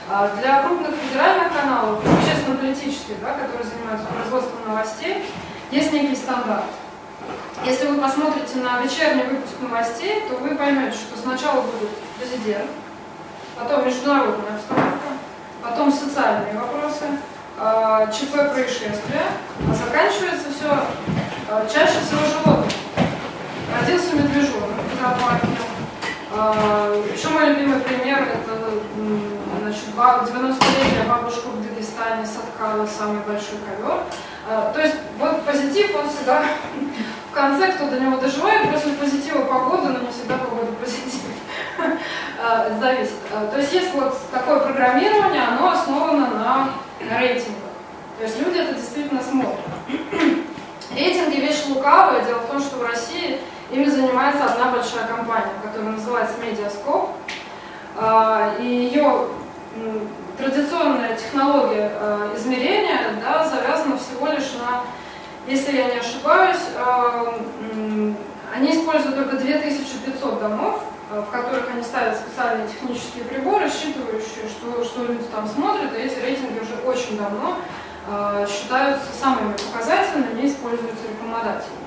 А для крупных федеральных каналов, общественно-политических, да, которые занимаются производством новостей, есть некий стандарт. Если вы посмотрите на вечерний выпуск новостей, то вы поймете, что сначала будет президент, потом международная обстановка, потом социальные вопросы, а, ЧП происшествия, а заканчивается все а, чаще всего животным. Родился медвежонок зоопарке. Еще мой любимый пример это значит, 90-летняя бабушка в Дагестане соткала самый большой ковер. То есть вот позитив, он всегда в конце, кто до него доживает, после позитива погода, но не всегда погода позитив. Э, зависит. Э, то есть есть вот такое программирование, оно основано на рейтингах. То есть люди это действительно смотрят. Рейтинги вещь лукавая. Дело в том, что в России ими занимается одна большая компания, которая называется Mediascope. Э, и ее традиционная технология измерения да, завязана всего лишь на, если я не ошибаюсь, они используют только 2500 домов, в которых они ставят специальные технические приборы, считывающие, что, что люди там смотрят, и эти рейтинги уже очень давно считаются самыми показательными и используются рекламодателями.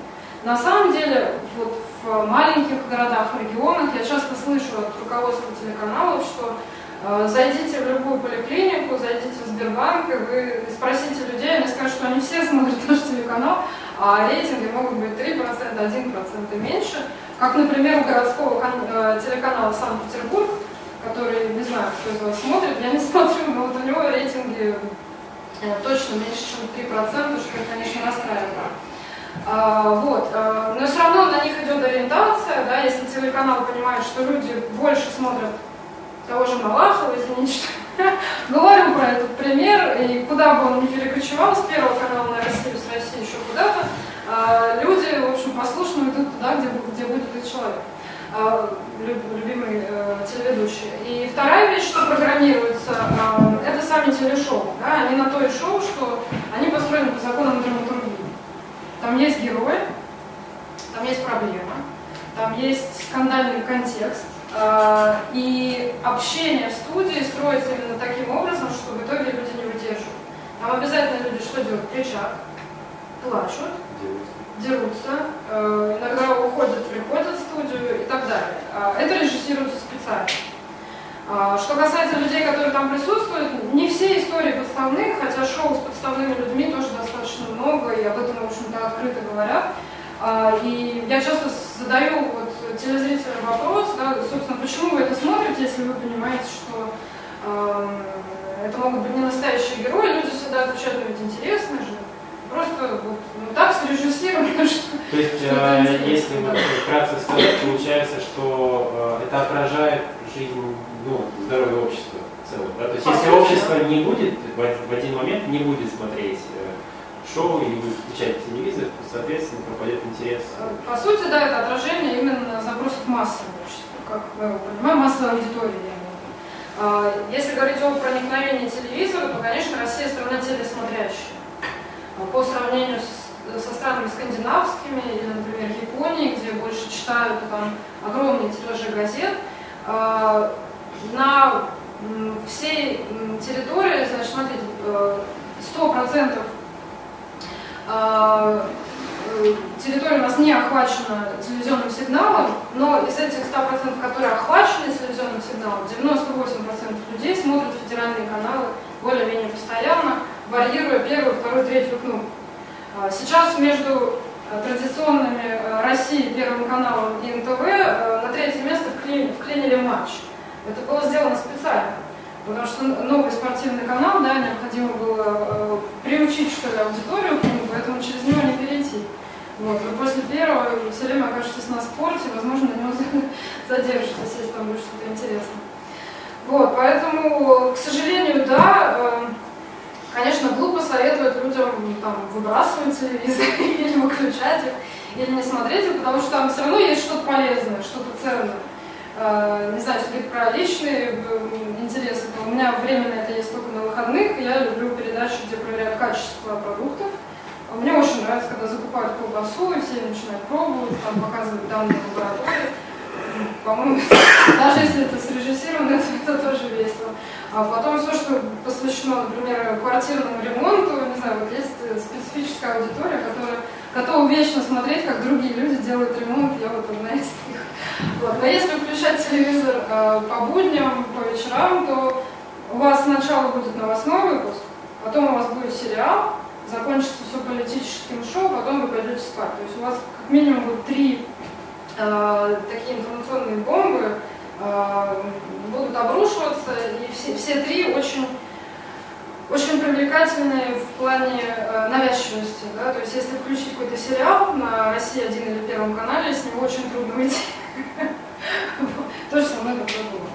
На самом деле, вот в маленьких городах, регионах я часто слышу от руководства телеканалов, что э, зайдите в любую поликлинику, зайдите в Сбербанк, и вы спросите людей, они скажут, что они все смотрят наш телеканал, а рейтинги могут быть 3%, 1% и меньше. Как, например, у городского э, телеканала Санкт-Петербург, который, не знаю, кто из вас смотрит, я не смотрю, но вот у него рейтинги э, точно меньше, чем 3%, что, конечно, расстраивает. А, вот. А, но все равно на них идет ориентация, да, если телеканал понимает, что люди больше смотрят того же Малахова, извините, что говорю про этот пример, и куда бы он ни перекочевал, с Первого канала на Россию, с России еще куда-то, а, люди, в общем, послушно идут туда, где, где будет их человек, любимый э, телеведущий. И вторая вещь, что программируется, а, это сами телешоу. Да? Они на то и шоу, что они построены по законам драматургии. Там есть герой, там есть проблема, там есть скандальный контекст, и общение в студии строится именно таким образом, что в итоге люди не выдерживают. Там обязательно слезах, кричат, плачут, дерутся, э, иногда уходят, приходят в студию и так далее. А это режиссируется специально. А, что касается людей, которые там присутствуют, не все истории подставных, хотя шоу с подставными людьми тоже достаточно много, и об этом, в общем-то, открыто говорят. А, и я часто задаю вот телезрителям вопрос, да, собственно, почему вы это смотрите, если вы понимаете, что э, это могут быть не настоящие герои, люди всегда отвечают, ну ведь интересно же, просто вот, ну, так срежиссировано, что... То есть, э, если вот, вкратце сказать, получается, что э, это отражает жизнь, ну, здоровье общества в целом. Да? То есть, если общество не будет, в, один момент не будет смотреть э, шоу или будет включать телевизор, то, соответственно, пропадет интерес. По сути, да, это отражение именно запросов массового общества, как мы понимаем, массовой аудитории. А, если говорить о проникновении телевизора, то, конечно, Россия страна телесмотрящая. А, по сравнению с, со странами скандинавскими или, например, Японией, где больше читают там огромные тиражи газет, а, на всей территории, значит, смотрите, 100% э, территория у нас не охвачена телевизионным сигналом, но из этих 100%, которые охвачены телевизионным сигналом, 98% людей смотрят федеральные каналы более-менее постоянно, варьируя первую, вторую, третью кнопку. А, сейчас между э, традиционными э, Россией, Первым каналом и НТВ э, на третье место вклинили, матч. Это было сделано специально. Потому что новый спортивный канал, да, необходимо было приучить, что ли, аудиторию к нему, поэтому через него не перейти. Вот. Вы после первого все время окажетесь на спорте, возможно, на него задержитесь, если там будет что-то интересное. Вот, поэтому, к сожалению, да, э, конечно, глупо советовать людям там, выбрасывать телевизор или выключать их, или не смотреть их, потому что там все равно есть что-то полезное, что-то ценное. Э, не знаю, если про личные интересы, то у меня время на это есть только на выходных. Я люблю передачи, где проверяют качество продуктов. Мне очень нравится, когда закупают колбасу, и все начинают пробовать, там показывают данные лаборатории. По-моему, даже если это срежиссировано, это, это тоже весело. А потом все, что посвящено, например, квартирному ремонту, не знаю, вот есть специфическая аудитория, которая готова вечно смотреть, как другие люди делают ремонт, я вот одна из них. Вот. Но если включать телевизор э, по будням, по вечерам, то у вас сначала будет новостной выпуск, потом у вас будет сериал, закончится все политическим шоу, потом вы пойдете спать. То есть у вас как минимум будет три э, такие информационные бомбы э, будут обрушиваться, и все, все три очень очень привлекательные в плане э, навязчивости. Да? То есть если включить какой-то сериал на России один или Первом канале, с него очень трудно уйти. То же самое, как было.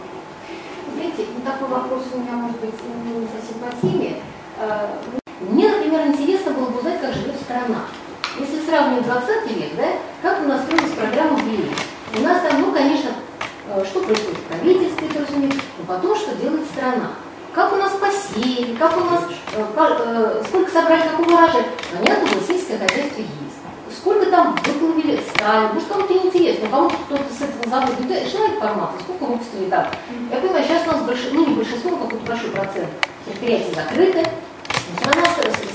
Знаете, такой вопрос у меня, может быть, не совсем по теме. Э, мне, например, интересно было бы узнать, как живет страна. Если сравнивать 20 век, да, как у нас строилась программа «Вели». У нас там, ну, конечно, э, что происходит в правительстве, разумеется, но потом, что делает страна как у нас посеяли, как у нас, э, э, сколько собрали какого урожая. Понятно, было сельское хозяйство есть. Сколько там выплавили стали, может кому-то интересно, кому-то кто-то с этого завода шла информация, сколько выпустили там. Я понимаю, сейчас у нас большинство, ну не большинство, но какой-то большой процент предприятий закрыты, страна,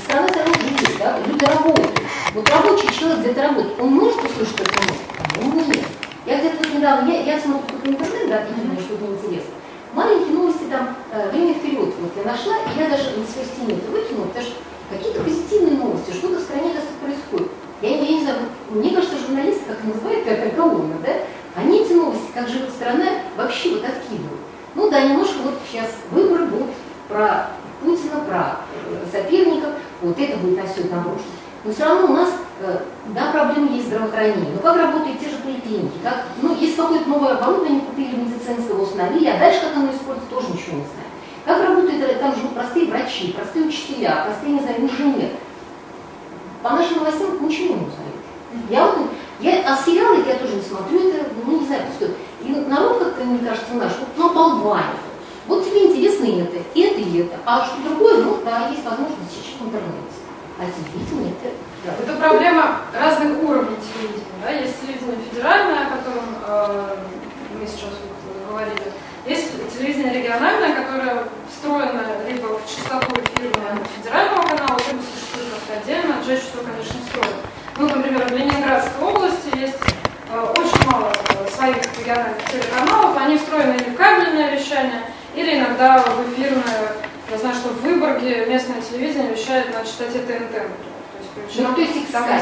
страна живет, да? люди работают. Вот рабочий человек где-то работает, он может услышать эту новость? По-моему, нет. Я где-то вот недавно, я, я смотрю только интернет, да, и что-то интересно маленькие новости там э, время вперед вот я нашла, и я даже на свой стене это выкинула, потому что какие-то позитивные новости, что-то в стране кажется происходит. Я, я не знаю, мне кажется, журналисты, как называют, как колонна, да, они эти новости, как живет страна, вообще вот откидывают. Ну да, немножко вот сейчас выборы будут про Путина, про э, соперников, вот это будет на все это нарушено. Но все равно у нас, э, да, проблемы есть здравоохранение. Но как работают те же поликлиники? Как, ну, есть какое-то новое оборудование, купили медицинского, установили, а дальше как оно используется, тоже ничего не знаем. Как работают, э, там живут простые врачи, простые учителя, простые, не знаю, инженеры. По нашим новостям ничего не узнаешь. Я вот, я, а сериалы я тоже не смотрю, это, ну, не знаю, пустой. И народ как-то, мне кажется, наш, вот наполванит. Вот тебе интересно это, это и это. А что другое, ну да, есть возможность сейчас в интернете. А телевидение это... Да. Это проблема разных уровней телевидения. Да? Есть телевидение федеральное, о котором э, мы сейчас вот говорили. Есть телевидение региональное, которое встроено либо в частоту эфирного федерального канала, либо существует как-то отдельно, чаще что, конечно, встроено. Ну, например, в Ленинградской области есть э, очень мало своих региональных телеканалов, они встроены или в кабельное вещание, местное, я знаю, что в Выборге местное телевидение вещает на частоте ТНТ. То есть, ну, то есть их там, да?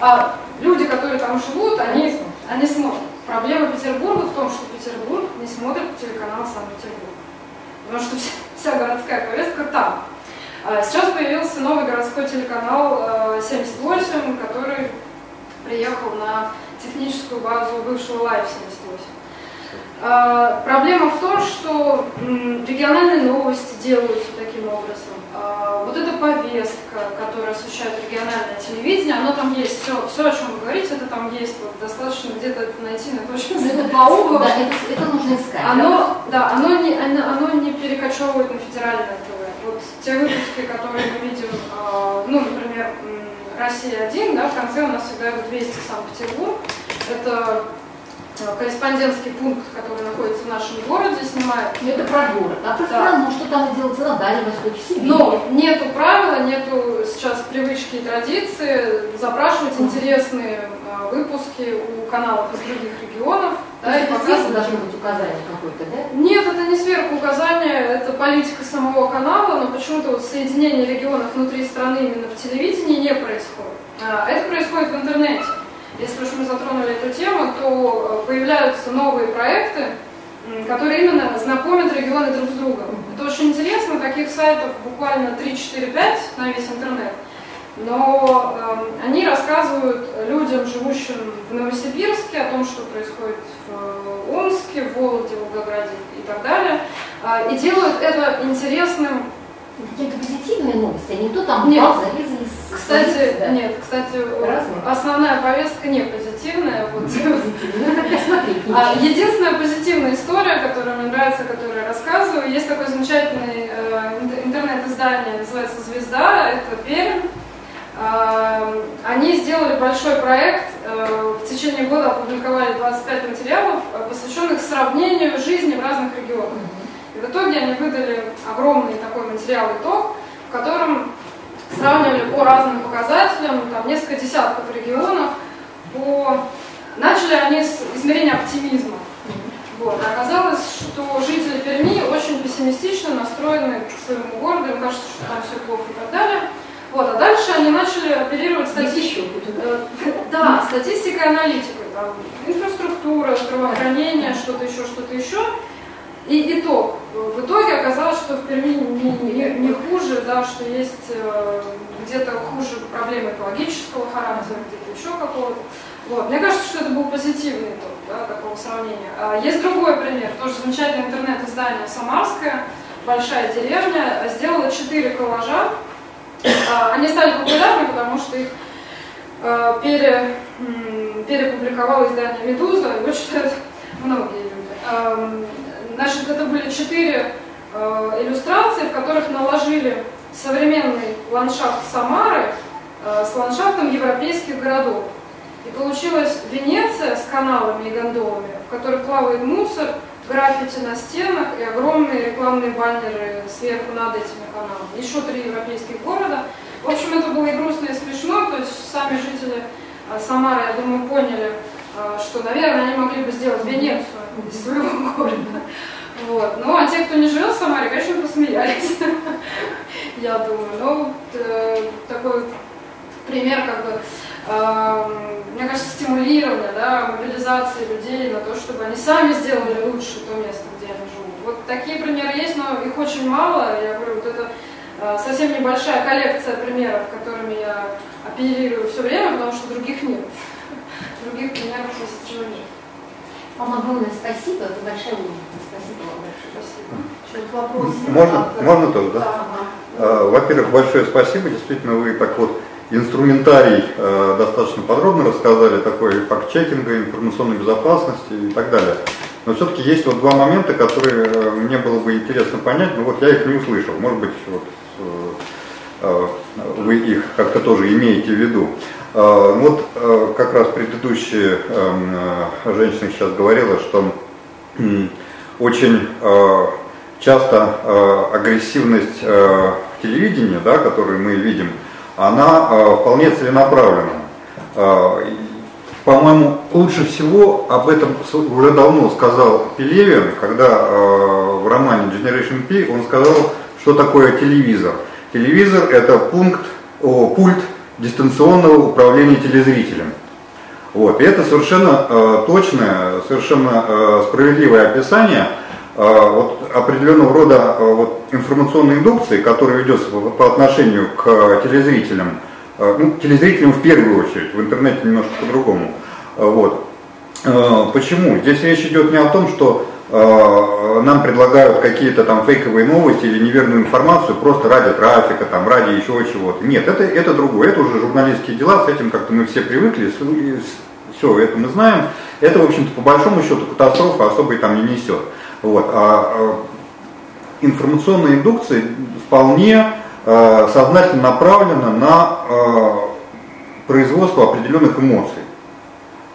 А люди, которые там живут, они, они смотрят. Проблема Петербурга в том, что Петербург не смотрит телеканал Санкт-Петербург. Потому что вся, вся городская повестка там. А сейчас появился новый городской телеканал 78, э, который приехал на техническую базу бывшего Live 78. А, проблема в том, что региональные новости делаются таким образом. А, вот эта повестка, которая освещает региональное телевидение, оно там есть, все, все о чем вы говорите, это там есть, вот, достаточно где-то это найти на это по да, это, это нужно искать. Оно, да, оно не, оно, оно не перекочевывает на федеральное ТВ. Вот те выпуски, которые мы видим, а, ну, например, Россия-1, да, в конце у нас всегда идут вести Санкт-Петербург. Это корреспондентский пункт, который находится в нашем городе, снимает. Ну, это про город. А про да. страну, что там делается на Дальнем Востоке, Сибири? Но нету правила, нету сейчас привычки и традиции запрашивать mm. интересные а, выпуски у каналов из других регионов. Да, и это сверху должно быть указание какое-то, да? Нет, это не сверху указание, это политика самого канала, но почему-то вот соединение регионов внутри страны именно в телевидении не происходит. А, это происходит в интернете. Если уж мы затронули эту тему, то э, появляются новые проекты, которые именно знакомят регионы друг с другом. Это очень интересно, таких сайтов буквально 3, 4, 5 на весь интернет. Но э, они рассказывают людям, живущим в Новосибирске, о том, что происходит в Омске, в Вологде, Волгограде и так далее. Э, и делают это интересным какие-то позитивные новости, а не то там нет. зарезали Кстати, да. нет, кстати, Разные. основная повестка не позитивная. Вот. Ну, а, единственная позитивная история, которая мне нравится, которую я рассказываю, есть такое замечательное э, интернет-издание, называется «Звезда», это Пермь. Э, они сделали большой проект, э, в течение года опубликовали 25 материалов, э, посвященных сравнению жизни в разных регионах. В итоге они выдали огромный такой материал итог, в котором сравнивали по разным показателям, там несколько десятков регионов, по... начали они с измерения оптимизма. Вот. оказалось, что жители Перми очень пессимистично настроены к своему городу, им кажется, что там все плохо и так далее. Вот. А дальше они начали оперировать статистикой. Да, статистикой и аналитикой. Там, инфраструктура, здравоохранение, что-то еще, что-то еще. И итог. В итоге оказалось, что в Перми не, не, не хуже, да, что есть э, где-то хуже проблемы экологического характера, где-то еще какого-то. Вот. Мне кажется, что это был позитивный итог да, такого сравнения. А есть другой пример, тоже замечательное интернет-издание «Самарское», большая деревня, сделала четыре коллажа. А, они стали популярны, потому что их э, пере, перепубликовало издание «Медуза», его читают многие люди. Значит, это были четыре э, иллюстрации, в которых наложили современный ландшафт Самары э, с ландшафтом европейских городов. И получилась Венеция с каналами и гондолами, в которых плавает мусор, граффити на стенах и огромные рекламные баннеры сверху над этими каналами. Еще три европейских города. В общем, это было и грустно, и смешно. То есть сами жители э, Самары, я думаю, поняли, что, наверное, они могли бы сделать Венецию из своего города. Вот. Ну, а те, кто не живет в Самаре, конечно, посмеялись, я думаю. Ну, э, такой пример, как бы, мне кажется, стимулирования, да, мобилизации людей на то, чтобы они сами сделали лучше то место, где они живут. Вот такие примеры есть, но их очень мало. Я говорю, вот это э, совсем небольшая коллекция примеров, которыми я оперирую все время, потому что других нет. Других примеров позитива нет. Вам огромное спасибо, это большая умница. Спасибо вам большое. Спасибо. Вопрос? Можно, можно тоже, да? да. А, во-первых, большое спасибо. Действительно, вы так вот инструментарий э, достаточно подробно рассказали, такой факт-чекинга, информационной безопасности и так далее. Но все-таки есть вот два момента, которые э, мне было бы интересно понять, но вот я их не услышал. Может быть, вот, э, вы их как-то тоже имеете в виду. А, вот а, как раз предыдущая эм, э, женщина сейчас говорила, что очень часто агрессивность в телевидении, да, которую мы видим, она вполне целенаправлена. По-моему, лучше всего об этом уже давно сказал Пелевин, когда в романе Generation P, он сказал, что такое телевизор. Телевизор это пункт, о, пульт дистанционного управления телезрителем. Вот. И это совершенно э, точное, совершенно э, справедливое описание э, вот, определенного рода э, вот, информационной индукции, которая ведется по, по отношению к телезрителям. Э, ну, телезрителям в первую очередь, в интернете немножко по-другому. Э, вот. Э, почему? Здесь речь идет не о том, что нам предлагают какие-то там фейковые новости или неверную информацию просто ради трафика, там, ради еще чего-то. Нет, это, это другое, это уже журналистские дела, с этим как-то мы все привыкли, все, это мы знаем. Это, в общем-то, по большому счету катастрофа особой там не несет. Вот. А, а информационная индукция вполне э, сознательно направлена на э, производство определенных эмоций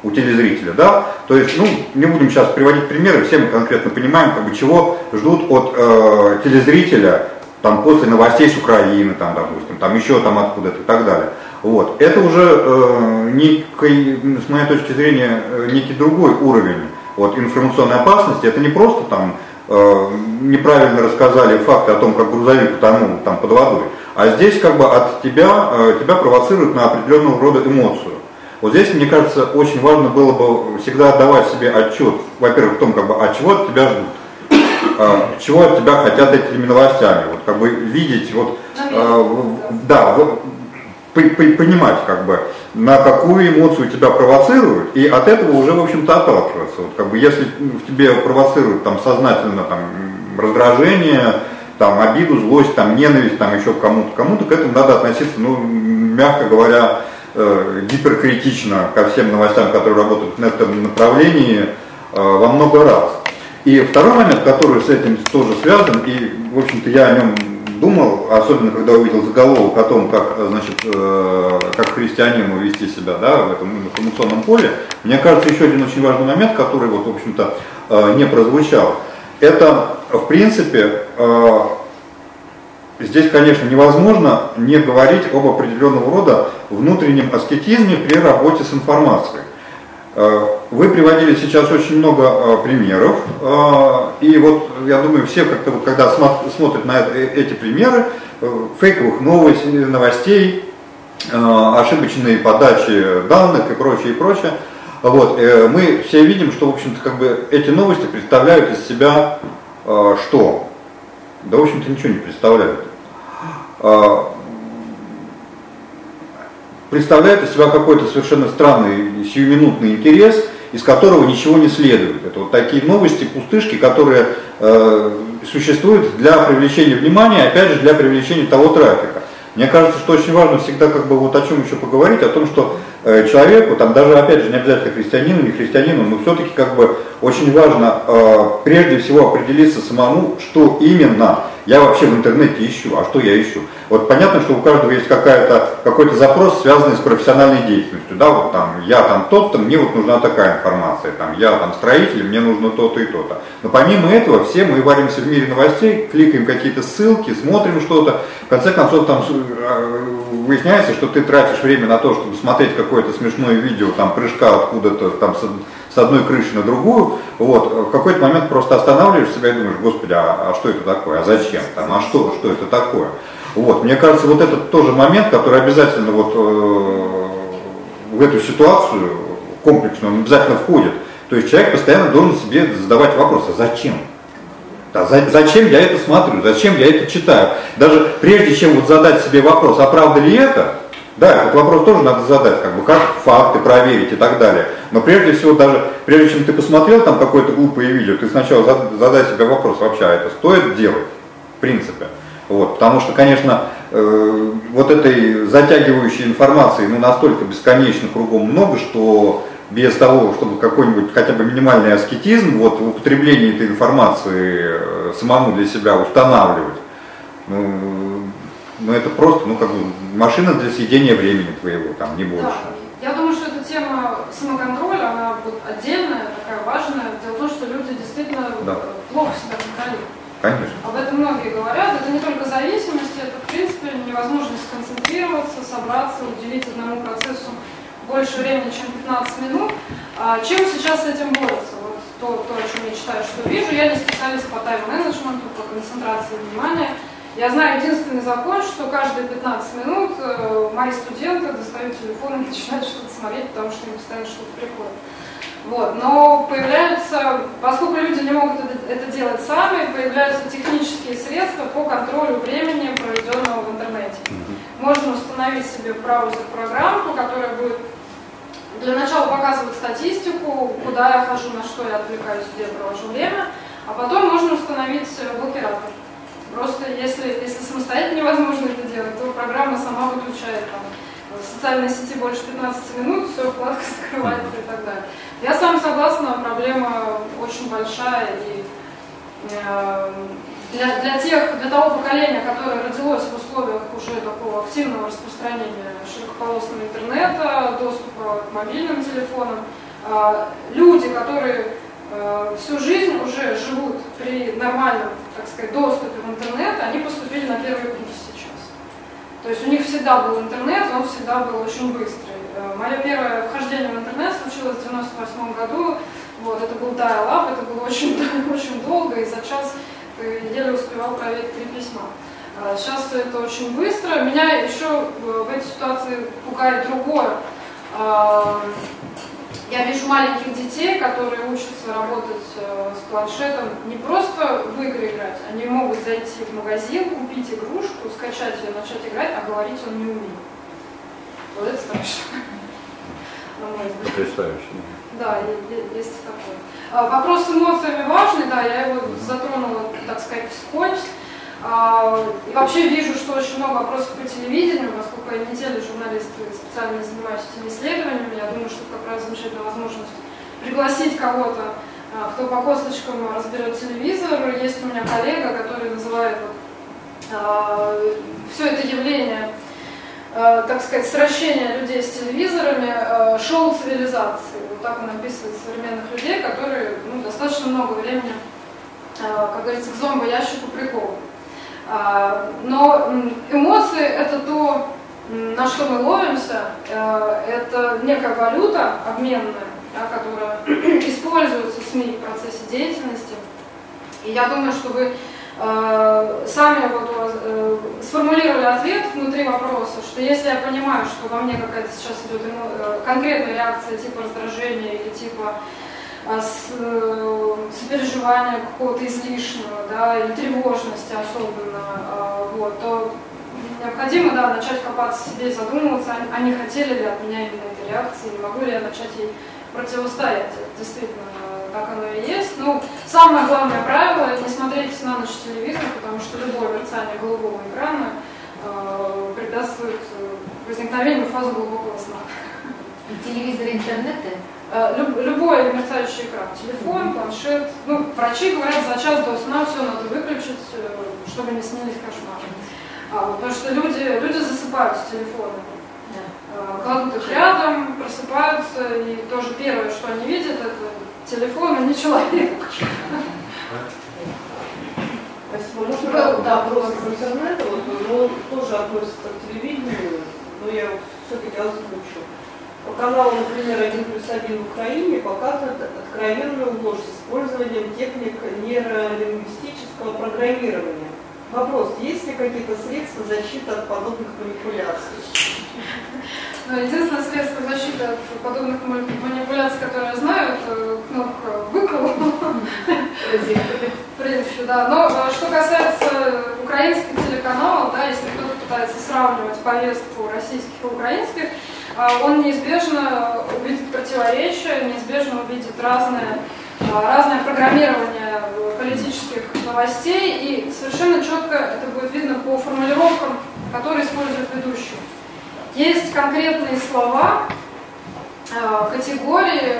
у телезрителя, да, то есть, ну, не будем сейчас приводить примеры, все мы конкретно понимаем, как бы, чего ждут от э, телезрителя, там, после новостей с Украины, там, допустим, там, еще там откуда-то и так далее. Вот. Это уже э, некий, с моей точки зрения, э, некий другой уровень вот, информационной опасности. Это не просто там э, неправильно рассказали факты о том, как грузовик утонул там под водой, а здесь как бы от тебя, э, тебя провоцируют на определенного рода эмоцию. Вот здесь, мне кажется, очень важно было бы всегда отдавать себе отчет, во-первых, в том, как бы, от чего от тебя ждут, э, чего от тебя хотят этими новостями, вот как бы видеть, вот, э, да, вот, понимать, как бы, на какую эмоцию тебя провоцируют, и от этого уже, в общем-то, отталкиваться. Вот, как бы, если в тебе провоцируют там, сознательно там, раздражение, там, обиду, злость, там, ненависть, там, еще кому-то, кому-то, к этому надо относиться, ну, мягко говоря, гиперкритично ко всем новостям, которые работают в этом направлении, э, во много раз. И второй момент, который с этим тоже связан, и, в общем-то, я о нем думал, особенно когда увидел заголовок о том, как, значит, э, как христианину вести себя да, в этом информационном поле, мне кажется, еще один очень важный момент, который, вот, в общем-то, э, не прозвучал, это, в принципе, э, здесь, конечно, невозможно не говорить об определенного рода внутреннем аскетизме при работе с информацией. Э, вы приводили сейчас очень много э, примеров, э, и вот я думаю, все как-то когда смотрят на эти примеры, фейковых новостей, новостей, ошибочной подачи данных и прочее, и прочее, вот, мы все видим, что, в общем-то, как бы эти новости представляют из себя что? Да, в общем-то, ничего не представляют представляет из себя какой-то совершенно странный сиюминутный интерес, из которого ничего не следует. Это вот такие новости, пустышки, которые э, существуют для привлечения внимания, опять же, для привлечения того трафика. Мне кажется, что очень важно всегда как бы вот о чем еще поговорить, о том, что человеку, там даже опять же не обязательно христианину, не христианину, но все-таки как бы очень важно э, прежде всего определиться самому, что именно я вообще в интернете ищу, а что я ищу. Вот понятно, что у каждого есть какая-то, какой-то запрос, связанный с профессиональной деятельностью. Да, вот там, я там тот-то, мне вот нужна такая информация, там, я там строитель, мне нужно то-то и то-то. Но помимо этого, все мы варимся в мире новостей, кликаем какие-то ссылки, смотрим что-то. В конце концов, там э, выясняется, что ты тратишь время на то, чтобы смотреть какое-то смешное видео, там, прыжка откуда-то, там, с одной крыши на другую, вот, в какой-то момент просто останавливаешь себя и думаешь, господи, а, а что это такое, а зачем, там, а что, что это такое. Вот, мне кажется, вот этот тоже момент, который обязательно вот э, в эту ситуацию комплексную, он обязательно входит. То есть человек постоянно должен себе задавать вопрос, а зачем? Да, за, зачем я это смотрю, зачем я это читаю? Даже прежде чем вот задать себе вопрос, а правда ли это, да, этот вопрос тоже надо задать, как бы, как факты проверить и так далее. Но прежде всего, даже прежде чем ты посмотрел там какое-то глупое видео, ты сначала задай себе вопрос, вообще, а это стоит делать, в принципе. Вот, потому что, конечно, э, вот этой затягивающей информации ну, настолько бесконечно кругом много, что без того, чтобы какой-нибудь хотя бы минимальный аскетизм вот, в употреблении этой информации э, самому для себя устанавливать, ну, ну это просто, ну как бы машина для съедения времени твоего, там, не больше. Да. Я думаю, что эта тема самоконтроля, она вот отдельная, такая важная. Дело в том, что люди действительно да. плохо себя контролируют. Конечно. Об этом многие говорят. Это не только зависимость, это в принципе невозможность сконцентрироваться, собраться, уделить одному процессу больше времени, чем 15 минут. А чем сейчас с этим борются? Вот то, то, о чем я читаю, что вижу. Я не специалист по тайм-менеджменту, по концентрации внимания. Я знаю единственный закон, что каждые 15 минут э, мои студенты достают телефон и начинают что-то смотреть, потому что им постоянно что-то приходит. Вот. Но появляются, поскольку люди не могут это, делать сами, появляются технические средства по контролю времени, проведенного в интернете. Можно установить себе в браузер программку, которая будет для начала показывать статистику, куда я хожу, на что я отвлекаюсь, где я провожу время, а потом можно установить блокиратор. Просто если, если самостоятельно невозможно это делать, то программа сама выключает там, в социальной сети больше 15 минут, все, вкладка закрывается и так далее. Я сам согласна, проблема очень большая и э, для, для тех, для того поколения, которое родилось в условиях уже такого активного распространения широкополосного интернета, доступа к мобильным телефонам, э, люди, которые э, всю жизнь уже живут при нормальном, так сказать, доступе в интернет, они поступили на первый курс. То есть у них всегда был интернет, он всегда был очень быстрый. Э, Мое первое вхождение в интернет случилось в 98 году. Вот, это был dial-up, это было очень, очень долго, и за час ты еле успевал проверить три письма. Сейчас все это очень быстро. Меня еще в этой ситуации пугает другое. Я вижу маленьких детей, которые учатся работать с планшетом, не просто в игры играть, они могут зайти в магазин, купить игрушку, скачать ее, начать играть, а говорить он не умеет. Вот это страшно. Потрясающе. Да, есть такое. А, вопрос с эмоциями важный, да, я его затронула, так сказать, вскользь. А, и вообще вижу, что очень много вопросов по телевидению, поскольку я не тележурналист, специально занимаюсь этими исследованиями. Я думаю, что как раз замечательная возможность пригласить кого-то, а, кто по косточкам разберет телевизор. Есть у меня коллега, который называет вот, все это явление так сказать, сращение людей с телевизорами, шоу цивилизации. Вот так он описывает современных людей, которые ну, достаточно много времени, как говорится, к зомбоящику прикованы. Но эмоции – это то, на что мы ловимся, это некая валюта обменная, да, которая используется СМИ в процессе деятельности. И я думаю, что вы э, сами вот э, сформулировали ответ внутри вопроса, что если я понимаю, что во мне какая-то сейчас идет э, конкретная реакция типа раздражения или типа э, э, сопереживания какого-то излишнего, да, или тревожности особенно, э, вот, то необходимо, да, начать копаться в себе, задумываться, а не хотели ли от меня именно этой реакции, не могу ли я начать ей противостоять. Действительно так оно и есть. Ну, самое главное правило – это не смотреть на ночь телевизор, потому что любое мерцание голубого экрана э, препятствует возникновению фазы глубокого сна. И телевизор, интернеты? Э, люб, любой мерцающий экран, телефон, планшет. Ну, врачи говорят, за час до сна все надо выключить, э, чтобы не снились кошмары. А, потому что люди, люди засыпают с телефоном э, кладут их рядом, просыпаются, и тоже первое, что они видят, это телефон, а не человек. Спасибо. Можно да, да, вопрос из интернета, вот, но тоже относится к телевидению, но я все-таки озвучу. По каналу, например, 1 плюс 1 в Украине показывают откровенную ложь с использованием техник нейролингвистического программирования. Вопрос, есть ли какие-то средства защиты от подобных манипуляций? Ну, единственное средство защиты от подобных манипуляций, которые я знаю, это кнопка «выкол». В да. Но э, что касается украинских телеканалов, да, если кто-то пытается сравнивать повестку российских и украинских, он неизбежно увидит противоречия, неизбежно увидит разное, э, разное программирование политических новостей, и совершенно четко это будет видно по формулировкам, которые используют ведущие. Есть конкретные слова, э, категории,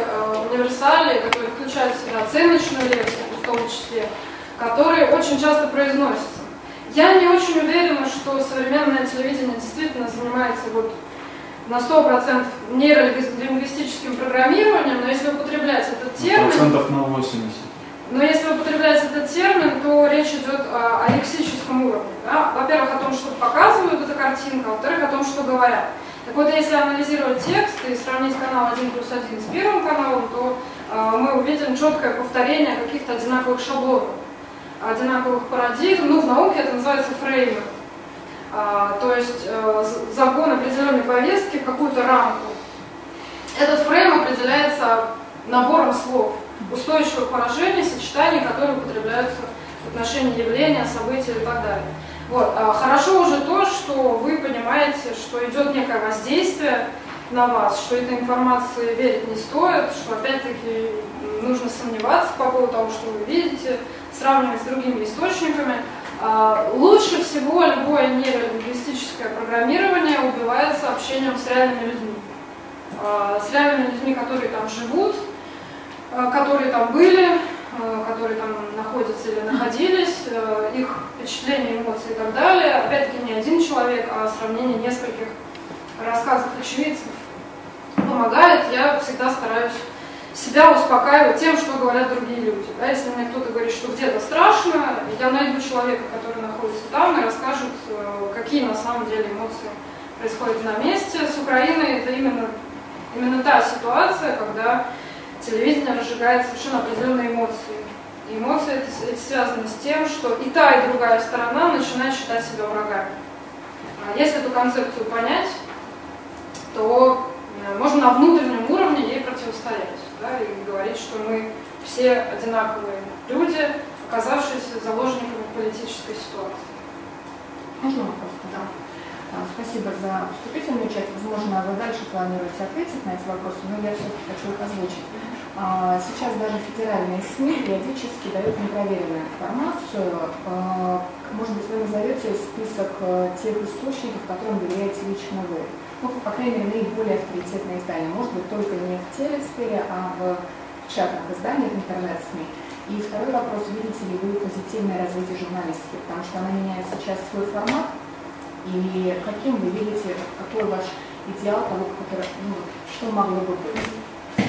универсалии, которые включают в себя оценочную лексику в том числе, которые очень часто произносятся. Я не очень уверена, что современное телевидение действительно занимается вот на 100% нейролингвистическим программированием, но если употреблять этот термин... Процентов на 80. Но если употреблять этот термин, то речь идет о, о лексическом уровне. Да? Во-первых, о том, что показывают эта картинка, во-вторых, о том, что говорят. Так вот, если анализировать текст и сравнить канал 1 плюс 1 с первым каналом, то мы увидим четкое повторение каких-то одинаковых шаблонов, одинаковых парадигм. Ну, в науке это называется фреймы. То есть загон определенной повестки в какую-то рамку. Этот фрейм определяется набором слов, устойчивых поражений, сочетаний, которые употребляются в отношении явления, события и так далее. Вот. А хорошо уже то, что вы понимаете, что идет некое воздействие на вас, что этой информации верить не стоит, что опять-таки нужно сомневаться по поводу того, что вы видите, сравнивать с другими источниками. А, лучше всего любое нейролингвистическое программирование убивается общением с реальными людьми. А, с реальными людьми, которые там живут, которые там были, которые там находятся или находились, их впечатления, эмоции и так далее. Опять-таки не один человек, а сравнение нескольких рассказов очевидцев помогает. Я всегда стараюсь себя успокаивать тем, что говорят другие люди. Да, если мне кто-то говорит, что где-то страшно, я найду человека, который находится там и расскажет, э, какие на самом деле эмоции происходят на месте. С Украиной это именно, именно та ситуация, когда телевидение разжигает совершенно определенные эмоции. И эмоции эти, эти связаны с тем, что и та, и другая сторона начинает считать себя врагами. А если эту концепцию понять, то э, можно на внутреннем уровне ей противостоять да, и говорить, что мы все одинаковые люди, оказавшиеся заложниками политической ситуации. Можно вопрос? Да. Спасибо за вступительную часть. Возможно, вы дальше планируете ответить на эти вопросы, но я все-таки хочу их озвучить. А, сейчас даже федеральные СМИ периодически дают непроверенную информацию. А, может быть, вы назовете список э, тех источников, которым доверяете лично вы? Ну, по крайней мере, наиболее авторитетные издания. Может быть, только не в телесфере, а в печатных изданиях, интернет-СМИ. И второй вопрос, видите ли вы позитивное развитие журналистики, потому что она меняет сейчас свой формат, и каким вы видите, какой ваш идеал того, который, ну, что могло бы быть?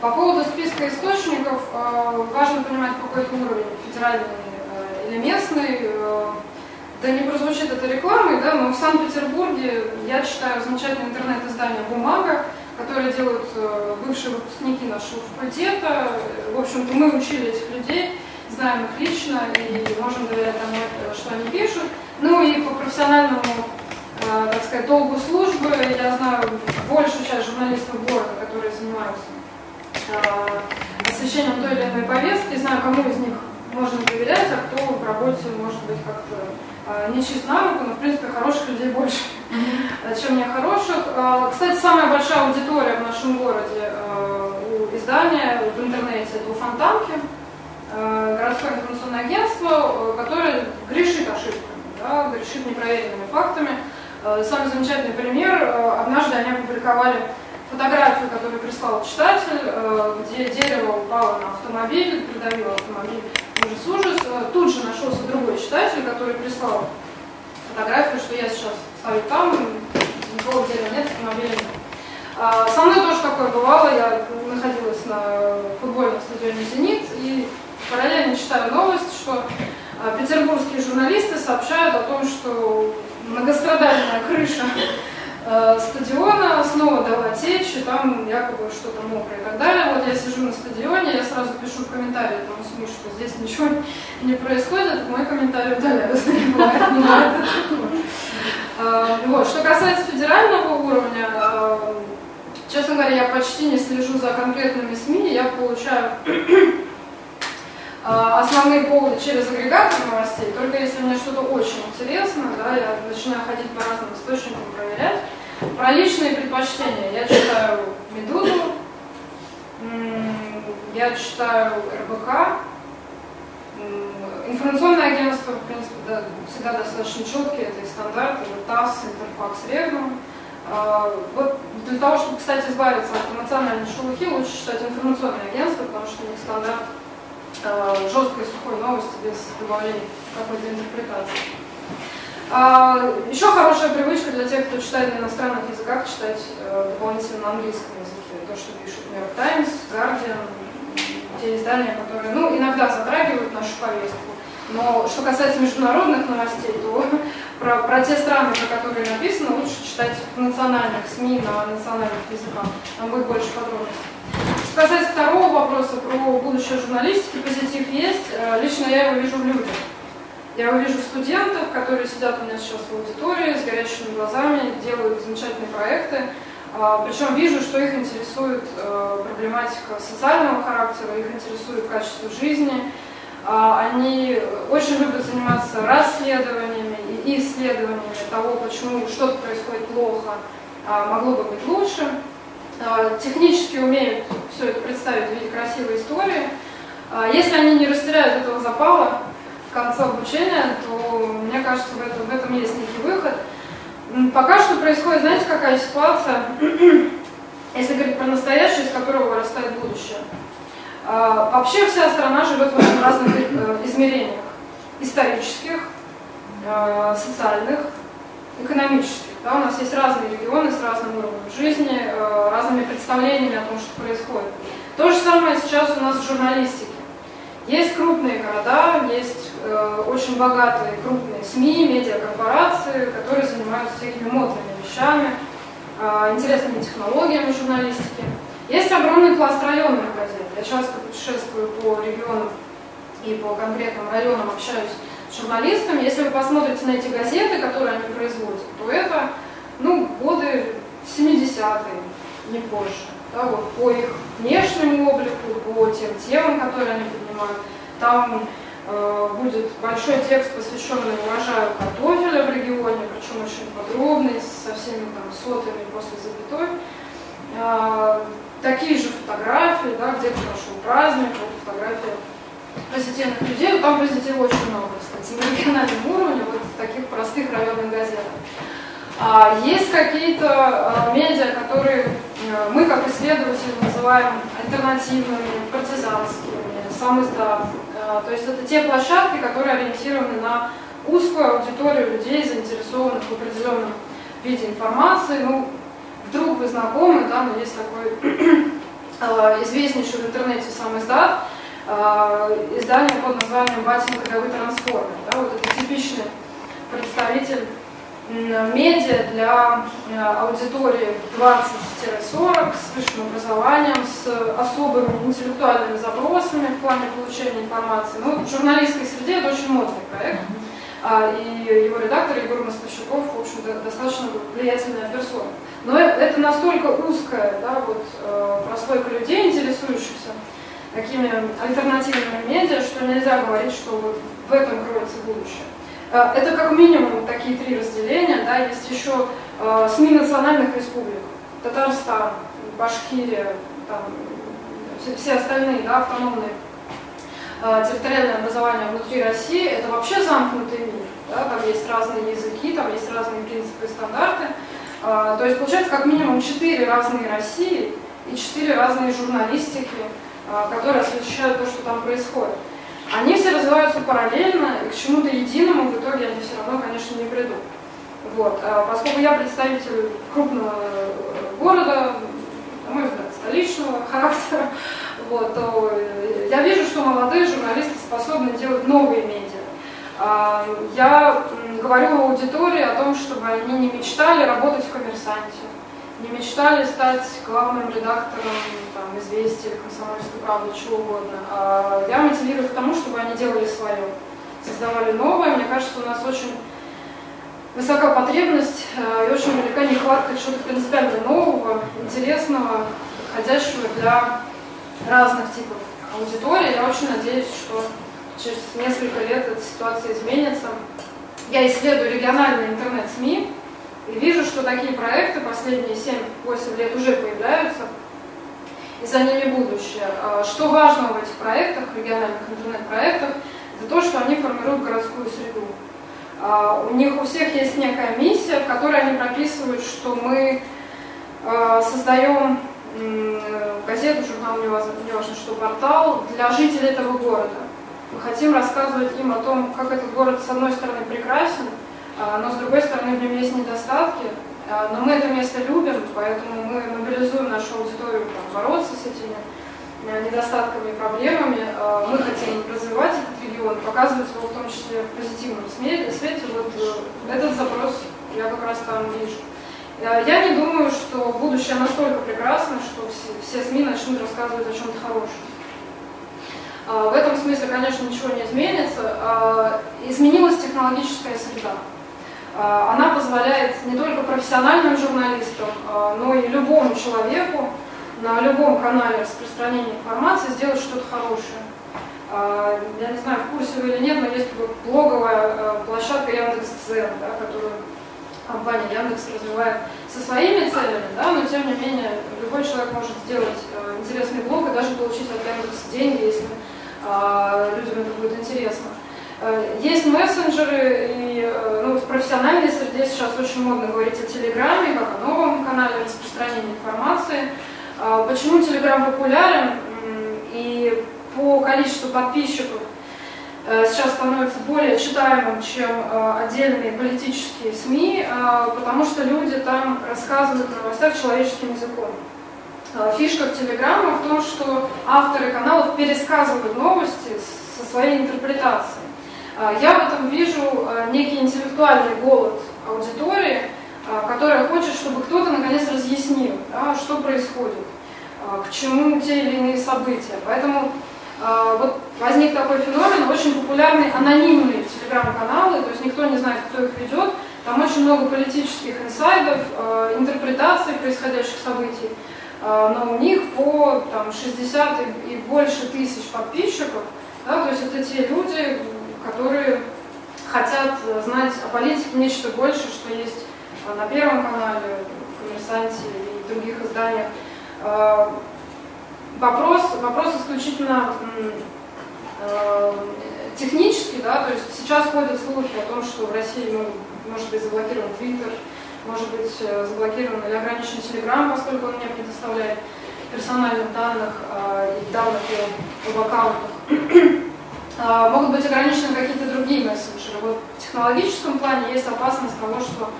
По поводу списка источников, э, важно понимать, какой это уровень, федеральный э, или местный. Э, да не прозвучит это рекламой, да, но в Санкт-Петербурге я читаю замечательное интернет-издание «Бумага», которое делают бывшие выпускники нашего факультета. В общем-то, мы учили этих людей, знаем их лично и можем доверять тому, что они пишут. Ну и по профессиональному, так сказать, долгу службы я знаю большую часть журналистов города, которые занимаются Э, освещением той или иной повестки, знаю, кому из них можно доверять, а кто в работе может быть как-то э, не чист на руку, но в принципе хороших людей больше, mm-hmm. чем нехороших. Э, кстати, самая большая аудитория в нашем городе у издания в интернете это у Фонтанки, городское информационное агентство, которое грешит ошибками, да, грешит непроверенными фактами. Самый замечательный пример, однажды они опубликовали фотографию, которую прислал читатель, э, где дерево упало на автомобиль, придавило автомобиль ужас-ужас. Э, тут же нашелся другой читатель, который прислал фотографию, что я сейчас стою там, никакого дерева нет, автомобиля нет. А, со мной тоже такое бывало, я находилась на футбольном стадионе «Зенит» и параллельно читаю новость, что а, петербургские журналисты сообщают о том, что многострадальная крыша Э, стадиона, снова дала течь, и там якобы что-то мокрое и так далее. Вот я сижу на стадионе, я сразу пишу в комментарии тому СМИ, что здесь ничего не происходит, мой комментарий удаляют. Э, вот. Что касается федерального уровня, э, честно говоря, я почти не слежу за конкретными СМИ, я получаю основные поводы через агрегатор новостей, только если мне что-то очень интересно, да, я начинаю ходить по разным источникам, проверять. Про личные предпочтения я читаю «Медузу», я читаю РБК, информационное агентство, в принципе, да, всегда достаточно четкие, это и стандарты, это ТАСС, Интерфакс, Регнум. А, вот для того, чтобы, кстати, избавиться от эмоциональной шелухи, лучше читать информационное агентство, потому что у них стандарт а, жесткой сухой новости без добавления какой-то интерпретации. А, еще хорошая привычка для тех, кто читает на иностранных языках, читать э, дополнительно на английском языке. То, что пишут New York Times, Guardian, те издания, которые ну, иногда затрагивают нашу повестку. Но что касается международных новостей, то про, про те страны, про которые написано, лучше читать в национальных СМИ, на национальных языках. Там будет больше подробностей. Сказать второго вопроса про будущее журналистики, позитив есть. Э, лично я его вижу в людях. Я его вижу студентов, которые сидят у меня сейчас в аудитории с горящими глазами, делают замечательные проекты. А, Причем вижу, что их интересует э, проблематика социального характера, их интересует качество жизни. А, они очень любят заниматься расследованиями и исследованиями того, почему что-то происходит плохо, а могло бы быть лучше. Технически умеют все это представить в виде красивой истории. Если они не растеряют этого запала в конце обучения, то мне кажется, в этом, в этом есть некий выход – Пока что происходит, знаете, какая ситуация, если говорить про настоящее, из которого вырастает будущее. А, вообще вся страна живет в разных э, измерениях. Исторических, социальных, экономических. Да? У нас есть разные регионы с разным уровнем жизни, э, разными представлениями о том, что происходит. То же самое сейчас у нас в журналистике. Есть крупные города, есть э, очень богатые крупные СМИ, медиакорпорации, которые занимаются всякими модными вещами, э, интересными технологиями журналистики. Есть огромный пласт районных газет. Я часто путешествую по регионам и по конкретным районам общаюсь журналистами. Если вы посмотрите на эти газеты, которые они производят, то это ну, годы 70-е, не позже да, вот, по их внешнему облику, по тем темам, которые они поднимают. Там э, будет большой текст, посвященный урожаю картофеля в регионе, причем очень подробный, со всеми там сотами после запятой. Э, такие же фотографии, да, где-то прошел праздник, вот фотографии позитивных людей, там позитива очень много, кстати, на региональном уровне, вот в таких простых районных газетах. А есть какие-то а, медиа, которые а, мы как исследователи называем альтернативными, партизанскими, сам издав. То есть это те площадки, которые ориентированы на узкую аудиторию людей, заинтересованных в определенном виде информации. Ну, вдруг вы знакомы, да, но есть такой известнейший в интернете сам издат, издание под названием «Батин кодовый трансформер». Да, вот это типичный представитель медиа для э, аудитории 20-40 с высшим образованием, с особыми интеллектуальными запросами в плане получения информации. Ну, в журналистской среде это очень модный проект, а, и его редактор Егор Мостовщиков, в общем-то, достаточно влиятельная персона. Но это настолько узкая да, вот, прослойка людей, интересующихся такими альтернативными медиа, что нельзя говорить, что вот в этом кроется будущее. Э, это как минимум такие три разделения. Да, есть еще э, СМИ национальных республик. Татарстан, Башкирия, там, все, остальные да, автономные э, территориальное образование внутри России, это вообще замкнутый мир. Да, там есть разные языки, там есть разные принципы и стандарты. То есть получается как минимум четыре разные России и четыре разные журналистики, которые освещают то, что там происходит. Они все развиваются параллельно, и к чему-то единому в итоге они все равно, конечно, не придут. Вот. А поскольку я представитель крупного э, города, на мой взгляд, столичного характера, вот, то я вижу, что молодые журналисты способны делать новые медиа. А, я говорю аудитории о том, чтобы они не мечтали работать в коммерсанте, не мечтали стать главным редактором там, «Известия», «Комсомольской правды», чего угодно. А я мотивирую к тому, чтобы они делали свое, создавали новое. Мне кажется, у нас очень высока потребность э, и очень велика нехватка чего-то принципиально нового, интересного, подходящего для разных типов аудитории. Я очень надеюсь, что через несколько лет эта ситуация изменится. Я исследую региональные интернет-СМИ, и вижу, что такие проекты последние 7-8 лет уже появляются, и за ними будущее. А что важно в этих проектах, региональных интернет-проектах, это то, что они формируют городскую среду. А у них у всех есть некая миссия, в которой они прописывают, что мы а, создаем газету, журнал, не важно, что портал, для жителей этого города. Мы хотим рассказывать им о том, как этот город, с одной стороны, прекрасен, но с другой стороны в нем есть недостатки, а, но мы это место любим, поэтому мы мобилизуем нашу аудиторию там, бороться с этими э, недостатками и проблемами. А, мы хотим развивать этот регион, показывать его в том числе в позитивном свете. Вот э, этот запрос я как раз там вижу. Я не думаю, что будущее настолько прекрасно, что все СМИ начнут рассказывать о чем-то хорошем. В этом смысле, конечно, ничего не изменится. Изменилась технологическая среда. Она позволяет не только профессиональным журналистам, но и любому человеку на любом канале распространения информации сделать что-то хорошее. Я не знаю, в курсе вы или нет, но есть блоговая площадка Яндекс.Дзен, да, которую компания Яндекс развивает со своими целями, да, но тем не менее любой человек может сделать интересный блог и даже получить от Яндекса деньги, если людям это будет интересно. Э, есть мессенджеры, и э, ну, в профессиональной среде сейчас очень модно говорить о Телеграме, как о новом канале распространения информации. Э, почему Телеграм популярен и по количеству подписчиков Э, сейчас становится более читаемым, чем отдельные политические СМИ, э, потому что люди там рассказывают о новостях человеческим языком. Фишка в Телеграме в том, что авторы каналов пересказывают новости со своей интерпретацией. Я в этом вижу некий интеллектуальный голод аудитории, которая хочет, чтобы кто-то наконец разъяснил, да, что происходит, к чему те или иные события. Поэтому а, вот возник такой феномен, очень популярные анонимные телеграм-каналы, то есть никто не знает, кто их ведет. Там очень много политических инсайдов, а, интерпретаций происходящих событий. А, но у них по там, 60 и больше тысяч подписчиков. Да, то есть это те люди, которые хотят знать о политике нечто больше, что есть на Первом канале, в «Коммерсанте» и других изданиях вопрос, вопрос исключительно э, технический, да, то есть сейчас ходят слухи о том, что в России ну, может быть заблокирован Твиттер, может быть э, заблокирован или ограничен Телеграм, поскольку он не предоставляет персональных данных э, и данных об аккаунтах. Э, могут быть ограничены какие-то другие мессенджеры. Вот в технологическом плане есть опасность того, что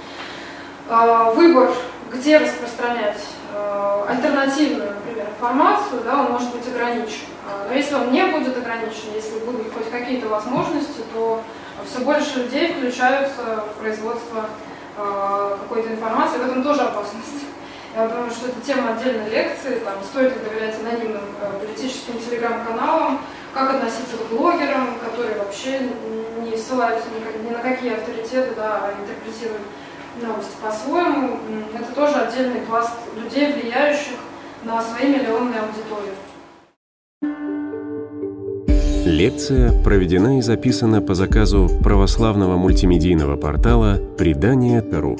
э, выбор, где распространять Э, альтернативную, например, информацию, да, он может быть ограничен. А, но если он не будет ограничен, если будут хоть какие-то возможности, то все больше людей включаются в производство какой-то информации, в этом тоже опасность. Я думаю, что это тема отдельной лекции, там, стоит ли доверять анонимным э, политическим телеграм-каналам, как относиться к блогерам, которые вообще не ссылаются ни на какие авторитеты, да, а интерпретируют новости по-своему. Это тоже отдельный пласт людей, влияющих на свои миллионные аудитории. Лекция проведена и записана по заказу православного мультимедийного портала «Предание.ру».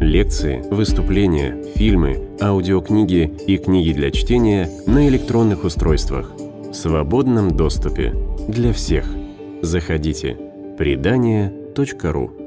Лекции, выступления, фильмы, аудиокниги и книги для чтения на электронных устройствах в свободном доступе для всех. Заходите. Предание.ру